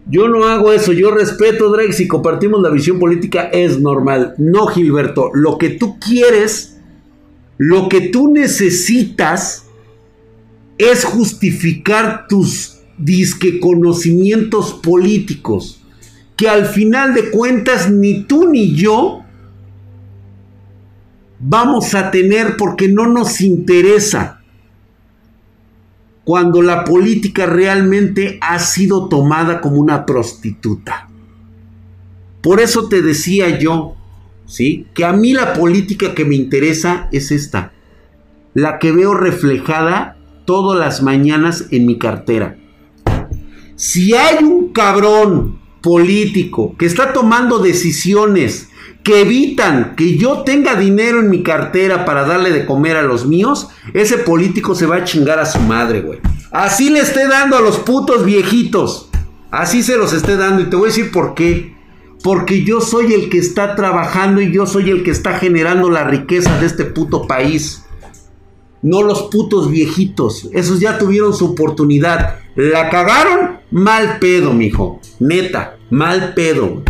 Yo no hago eso, yo respeto, Drake, si compartimos la visión política es normal. No, Gilberto, lo que tú quieres, lo que tú necesitas es justificar tus disque conocimientos políticos, que al final de cuentas ni tú ni yo vamos a tener porque no nos interesa cuando la política realmente ha sido tomada como una prostituta. Por eso te decía yo, ¿sí? Que a mí la política que me interesa es esta, la que veo reflejada todas las mañanas en mi cartera. Si hay un cabrón político que está tomando decisiones que evitan que yo tenga dinero en mi cartera para darle de comer a los míos, ese político se va a chingar a su madre, güey. Así le esté dando a los putos viejitos. Así se los esté dando. Y te voy a decir por qué. Porque yo soy el que está trabajando y yo soy el que está generando la riqueza de este puto país. No los putos viejitos. Esos ya tuvieron su oportunidad. La cagaron, mal pedo, mijo. Neta, mal pedo.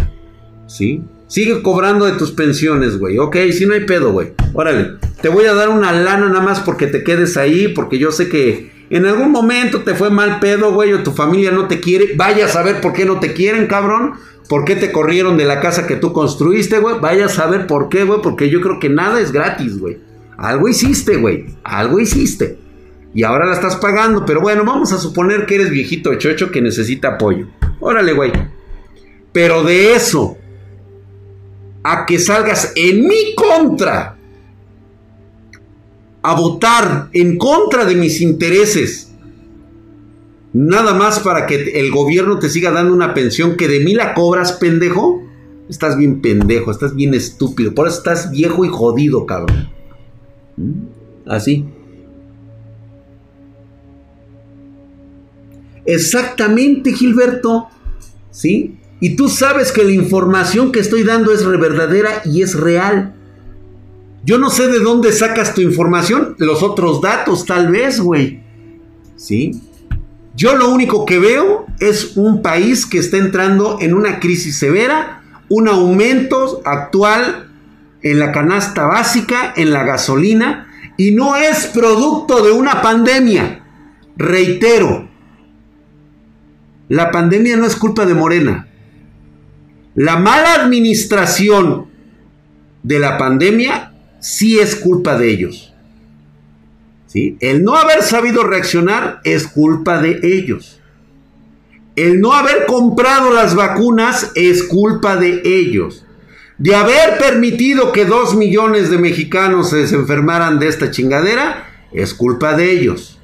¿Sí? Sigue cobrando de tus pensiones, güey. Ok, si no hay pedo, güey. Órale, te voy a dar una lana nada más porque te quedes ahí, porque yo sé que en algún momento te fue mal pedo, güey, o tu familia no te quiere. Vaya a saber por qué no te quieren, cabrón. ¿Por qué te corrieron de la casa que tú construiste, güey? Vaya a saber por qué, güey, porque yo creo que nada es gratis, güey. Algo hiciste, güey. Algo hiciste. Y ahora la estás pagando. Pero bueno, vamos a suponer que eres viejito chocho que necesita apoyo. Órale, güey. Pero de eso a que salgas en mi contra, a votar en contra de mis intereses, nada más para que el gobierno te siga dando una pensión que de mí la cobras, pendejo. Estás bien pendejo, estás bien estúpido, por eso estás viejo y jodido, cabrón. ¿Mm? Así. Exactamente, Gilberto. ¿Sí? Y tú sabes que la información que estoy dando es verdadera y es real. Yo no sé de dónde sacas tu información, los otros datos tal vez, güey. ¿Sí? Yo lo único que veo es un país que está entrando en una crisis severa, un aumento actual en la canasta básica, en la gasolina, y no es producto de una pandemia. Reitero, la pandemia no es culpa de Morena. La mala administración de la pandemia sí es culpa de ellos. ¿Sí? El no haber sabido reaccionar es culpa de ellos. El no haber comprado las vacunas es culpa de ellos. De haber permitido que dos millones de mexicanos se enfermaran de esta chingadera es culpa de ellos.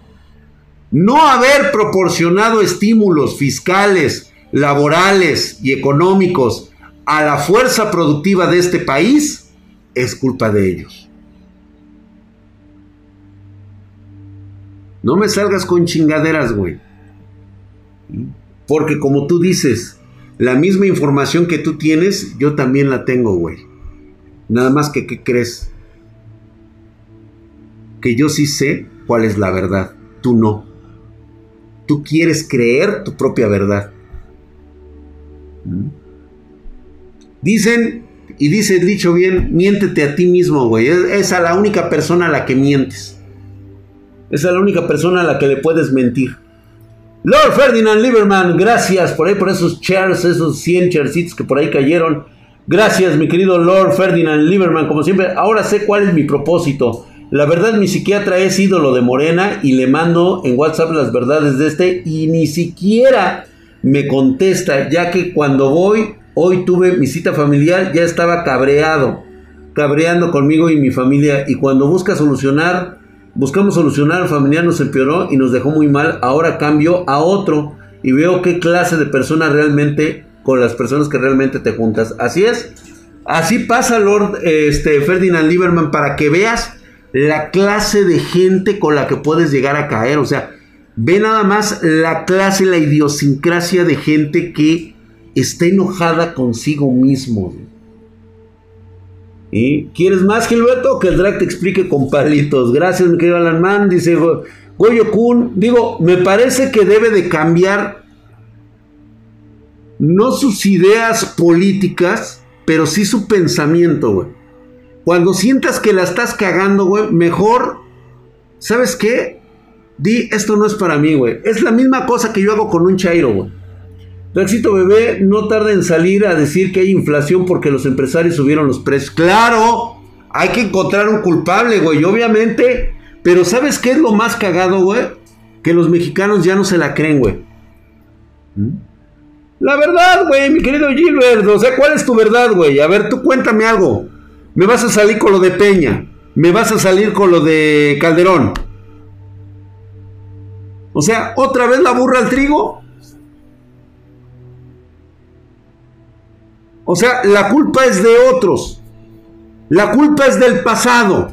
No haber proporcionado estímulos fiscales, laborales y económicos a la fuerza productiva de este país, es culpa de ellos. No me salgas con chingaderas, güey. Porque como tú dices, la misma información que tú tienes, yo también la tengo, güey. Nada más que, ¿qué crees? Que yo sí sé cuál es la verdad, tú no. Tú quieres creer tu propia verdad. Dicen, y dice el dicho bien, miéntete a ti mismo, güey. Es, a la única persona a la que mientes. Es a la única persona a la que le puedes mentir. Lord Ferdinand Lieberman, gracias por ahí, por esos chairs, esos 100 chaircitos que por ahí cayeron. Gracias, mi querido Lord Ferdinand Lieberman. Como siempre, ahora sé cuál es mi propósito. La verdad, mi psiquiatra es ídolo de Morena y le mando en WhatsApp las verdades de este y ni siquiera me contesta, ya que cuando voy Hoy tuve mi cita familiar, ya estaba cabreado, cabreando conmigo y mi familia. Y cuando busca solucionar, buscamos solucionar, el familiar nos empeoró y nos dejó muy mal. Ahora cambio a otro y veo qué clase de persona realmente, con las personas que realmente te juntas. Así es. Así pasa, Lord este, Ferdinand Lieberman, para que veas la clase de gente con la que puedes llegar a caer. O sea, ve nada más la clase, la idiosincrasia de gente que está enojada consigo mismo. ¿Y quieres más, Gilberto? Que el drag te explique con palitos. Gracias, mi querido Alan Man. Dice Goyo Kun. Digo, me parece que debe de cambiar no sus ideas políticas, pero sí su pensamiento, güey. Cuando sientas que la estás cagando, güey, mejor, ¿sabes qué? Di, esto no es para mí, güey. Es la misma cosa que yo hago con un chairo, güey. Bebé no tarda en salir a decir que hay inflación porque los empresarios subieron los precios. Claro, hay que encontrar un culpable, güey, obviamente. Pero ¿sabes qué es lo más cagado, güey? Que los mexicanos ya no se la creen, güey. ¿Mm? La verdad, güey, mi querido Gilbert. O sea, ¿cuál es tu verdad, güey? A ver, tú cuéntame algo. Me vas a salir con lo de Peña. Me vas a salir con lo de Calderón. O sea, otra vez la burra al trigo. O sea, la culpa es de otros. La culpa es del pasado.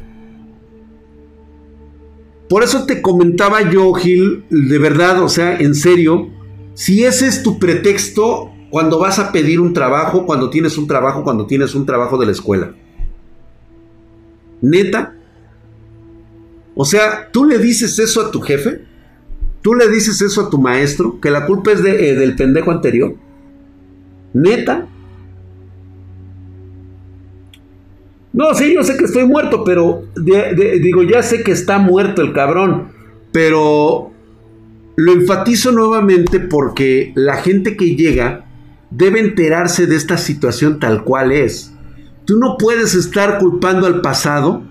Por eso te comentaba yo, Gil, de verdad, o sea, en serio, si ese es tu pretexto cuando vas a pedir un trabajo, cuando tienes un trabajo, cuando tienes un trabajo de la escuela. Neta. O sea, tú le dices eso a tu jefe. Tú le dices eso a tu maestro, que la culpa es de, eh, del pendejo anterior. Neta. No, sí, yo sé que estoy muerto, pero digo, ya sé que está muerto el cabrón. Pero lo enfatizo nuevamente porque la gente que llega debe enterarse de esta situación tal cual es. Tú no puedes estar culpando al pasado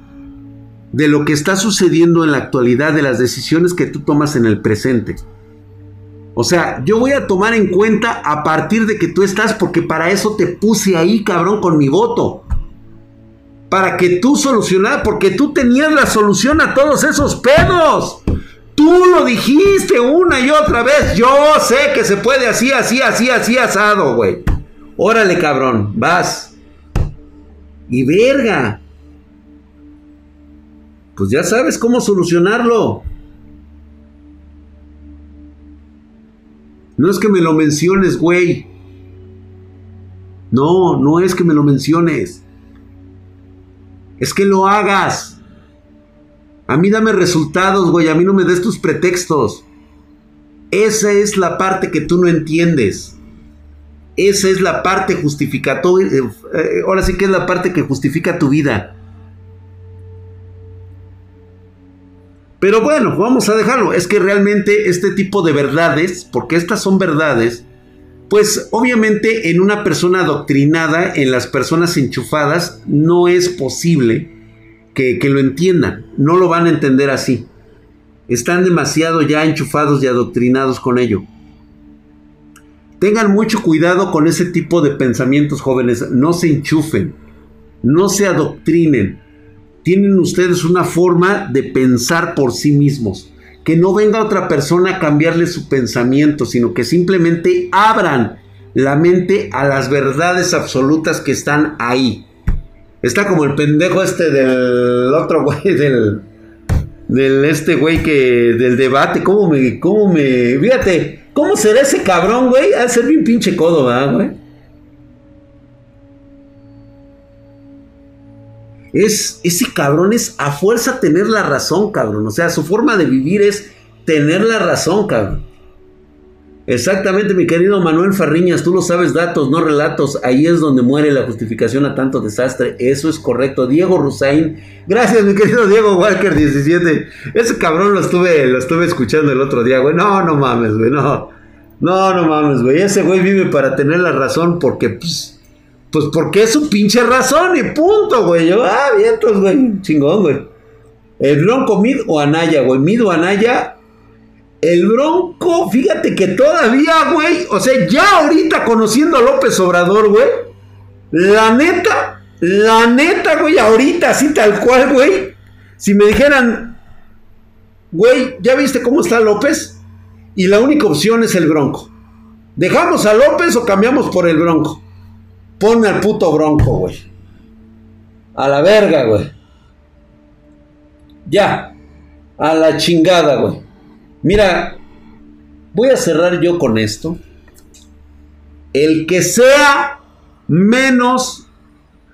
de lo que está sucediendo en la actualidad, de las decisiones que tú tomas en el presente. O sea, yo voy a tomar en cuenta a partir de que tú estás, porque para eso te puse ahí, cabrón, con mi voto. Para que tú solucionaras, porque tú tenías la solución a todos esos pedos. Tú lo dijiste una y otra vez. Yo sé que se puede así, así, así, así, asado, güey. Órale, cabrón, vas. Y verga. Pues ya sabes cómo solucionarlo. No es que me lo menciones, güey. No, no es que me lo menciones. Es que lo hagas. A mí dame resultados, güey. A mí no me des tus pretextos. Esa es la parte que tú no entiendes. Esa es la parte justificatoria. Eh, eh, ahora sí que es la parte que justifica tu vida. Pero bueno, vamos a dejarlo. Es que realmente este tipo de verdades, porque estas son verdades, pues obviamente en una persona adoctrinada, en las personas enchufadas, no es posible que, que lo entiendan. No lo van a entender así. Están demasiado ya enchufados y adoctrinados con ello. Tengan mucho cuidado con ese tipo de pensamientos jóvenes. No se enchufen. No se adoctrinen. Tienen ustedes una forma de pensar por sí mismos. Que no venga otra persona a cambiarle su pensamiento, sino que simplemente abran la mente a las verdades absolutas que están ahí. Está como el pendejo este del otro güey, del, del este güey que, del debate. ¿Cómo me, cómo me, fíjate, ¿Cómo será ese cabrón, güey? De ser bien pinche codo, ¿verdad, güey? Es, ese cabrón es a fuerza tener la razón, cabrón. O sea, su forma de vivir es tener la razón, cabrón. Exactamente, mi querido Manuel Farriñas, tú lo sabes, datos, no relatos. Ahí es donde muere la justificación a tanto desastre. Eso es correcto. Diego Rusain, gracias, mi querido Diego Walker 17. Ese cabrón lo estuve, lo estuve escuchando el otro día, güey. No, no mames, güey, no. No, no mames, güey. Ese güey vive para tener la razón porque, pues, pues porque es su pinche razón y punto, güey. Yo, ah, güey, chingón, güey. El Bronco Mid o Anaya, güey. Mid o Anaya El Bronco, fíjate que todavía, güey, o sea, ya ahorita conociendo a López Obrador, güey, la neta, la neta, güey, ahorita, así tal cual, güey, si me dijeran, güey, ¿ya viste cómo está López? Y la única opción es el Bronco. ¿Dejamos a López o cambiamos por el Bronco? Ponme al puto Bronco, güey. A la verga, güey. Ya. A la chingada, güey. Mira, voy a cerrar yo con esto. El que sea menos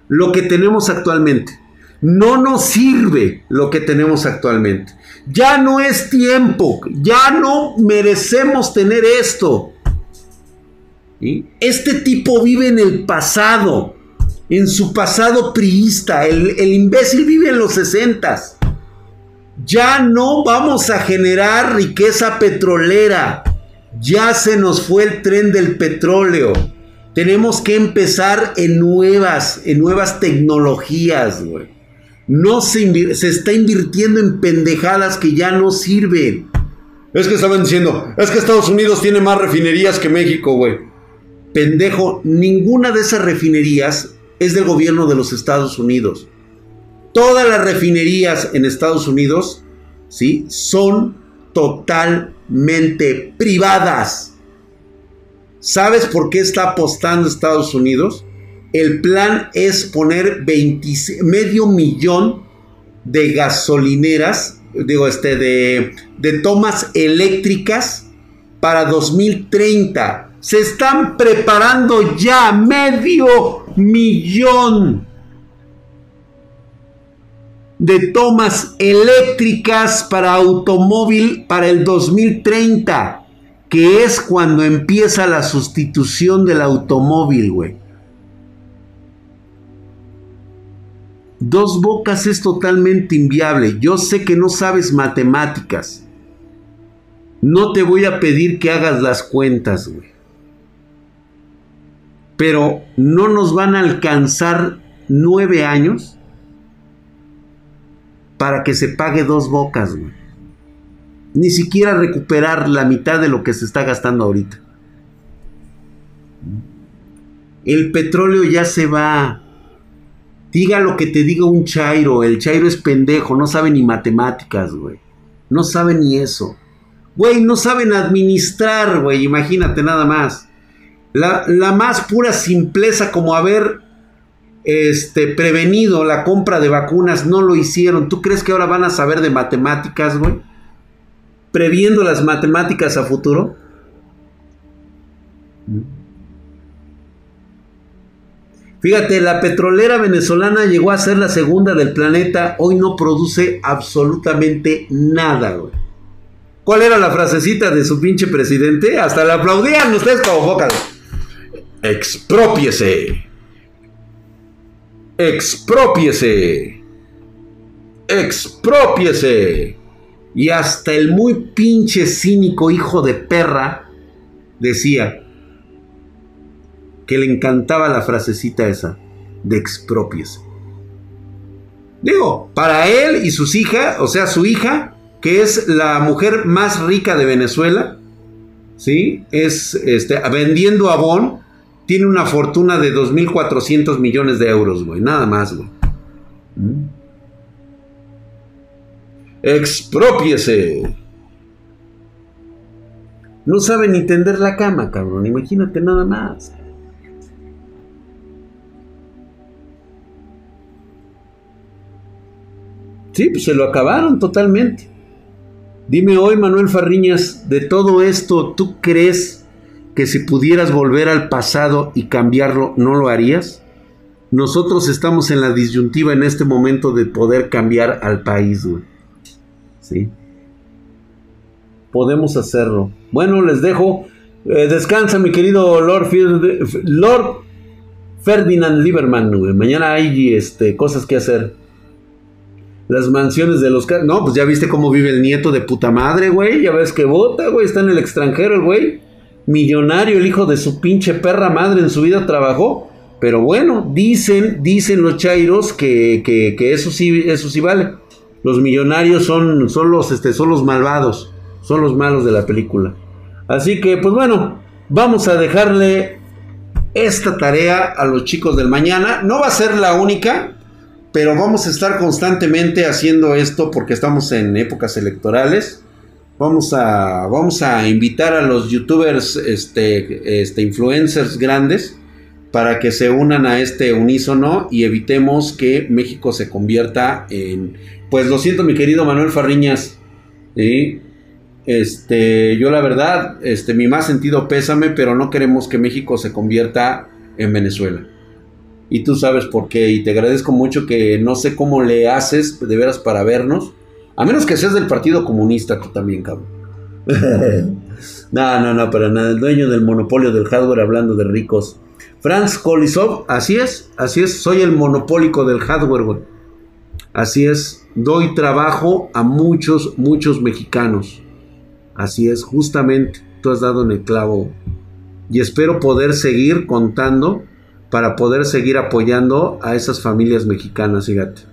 lo que tenemos actualmente. No nos sirve lo que tenemos actualmente. Ya no es tiempo. Ya no merecemos tener esto. Este tipo vive en el pasado. En su pasado priista. El, el imbécil vive en los sesentas. Ya no vamos a generar riqueza petrolera. Ya se nos fue el tren del petróleo. Tenemos que empezar en nuevas, en nuevas tecnologías, güey. No se, se está invirtiendo en pendejadas que ya no sirven. Es que estaban diciendo, es que Estados Unidos tiene más refinerías que México, güey. Pendejo, ninguna de esas refinerías es del gobierno de los Estados Unidos. Todas las refinerías en Estados Unidos, ¿sí? Son totalmente privadas. ¿Sabes por qué está apostando Estados Unidos? El plan es poner medio millón de gasolineras, digo, este, de, de tomas eléctricas para 2030. Se están preparando ya medio millón de tomas eléctricas para automóvil para el 2030, que es cuando empieza la sustitución del automóvil, güey. Dos bocas es totalmente inviable. Yo sé que no sabes matemáticas. No te voy a pedir que hagas las cuentas, güey. Pero no nos van a alcanzar nueve años para que se pague dos bocas, güey. Ni siquiera recuperar la mitad de lo que se está gastando ahorita. El petróleo ya se va. Diga lo que te diga un chairo. El chairo es pendejo, no sabe ni matemáticas, güey. No sabe ni eso. Güey, no saben administrar, güey. Imagínate nada más. La, la más pura simpleza como haber este, prevenido la compra de vacunas, no lo hicieron. ¿Tú crees que ahora van a saber de matemáticas, güey? Previendo las matemáticas a futuro. Fíjate, la petrolera venezolana llegó a ser la segunda del planeta. Hoy no produce absolutamente nada, güey. ¿Cuál era la frasecita de su pinche presidente? Hasta la aplaudían ustedes como. Expropiese expropiese, expropiese. Y hasta el muy pinche cínico hijo de perra decía que le encantaba la frasecita esa de expropiese. Digo, para él y sus hijas, o sea, su hija, que es la mujer más rica de Venezuela, ¿sí? Es este, vendiendo abón, tiene una fortuna de 2.400 millones de euros, güey. Nada más, güey. ¿Mm? Expropiese. No sabe ni tender la cama, cabrón. Imagínate nada más. Sí, pues se lo acabaron totalmente. Dime hoy, Manuel Farriñas, de todo esto, ¿tú crees que si pudieras volver al pasado y cambiarlo, ¿no lo harías? Nosotros estamos en la disyuntiva en este momento de poder cambiar al país, güey. ¿Sí? Podemos hacerlo. Bueno, les dejo. Eh, descansa, mi querido Lord, Lord Ferdinand Lieberman, güey. Mañana hay este, cosas que hacer. Las mansiones de los... No, pues ya viste cómo vive el nieto de puta madre, güey. Ya ves que vota, güey. Está en el extranjero el güey millonario, el hijo de su pinche perra madre en su vida trabajó. Pero bueno, dicen, dicen los chairos que, que, eso sí, eso sí vale. Los millonarios son, son los, este, son los malvados. son los malos de la película. Así que, pues bueno, vamos a dejarle esta tarea a los chicos del mañana. No va a ser la única, pero vamos a estar constantemente haciendo esto porque estamos en épocas electorales. Vamos a, vamos a invitar a los youtubers, este, este, influencers grandes para que se unan a este unísono y evitemos que México se convierta en... Pues lo siento mi querido Manuel Farriñas, este, yo la verdad, este, mi más sentido pésame, pero no queremos que México se convierta en Venezuela. Y tú sabes por qué, y te agradezco mucho que no sé cómo le haces de veras para vernos, a menos que seas del Partido Comunista tú también, cabrón. no, no, no, para nada, el dueño del monopolio del hardware hablando de ricos. Franz Kolisov, así es, así es, soy el monopólico del hardware, güey. Así es, doy trabajo a muchos, muchos mexicanos. Así es, justamente, tú has dado en el clavo. Y espero poder seguir contando para poder seguir apoyando a esas familias mexicanas, fíjate.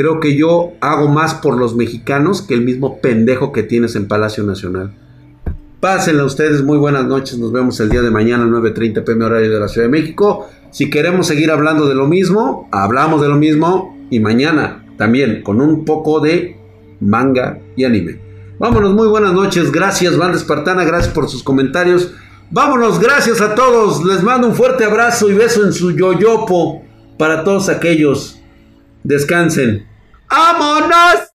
Creo que yo hago más por los mexicanos que el mismo pendejo que tienes en Palacio Nacional. Pásenla ustedes, muy buenas noches. Nos vemos el día de mañana, 9.30 pm horario de la Ciudad de México. Si queremos seguir hablando de lo mismo, hablamos de lo mismo. Y mañana también con un poco de manga y anime. Vámonos, muy buenas noches. Gracias, Banda Espartana. Gracias por sus comentarios. Vámonos, gracias a todos. Les mando un fuerte abrazo y beso en su yoyopo para todos aquellos. Descansen. ¡Vámonos!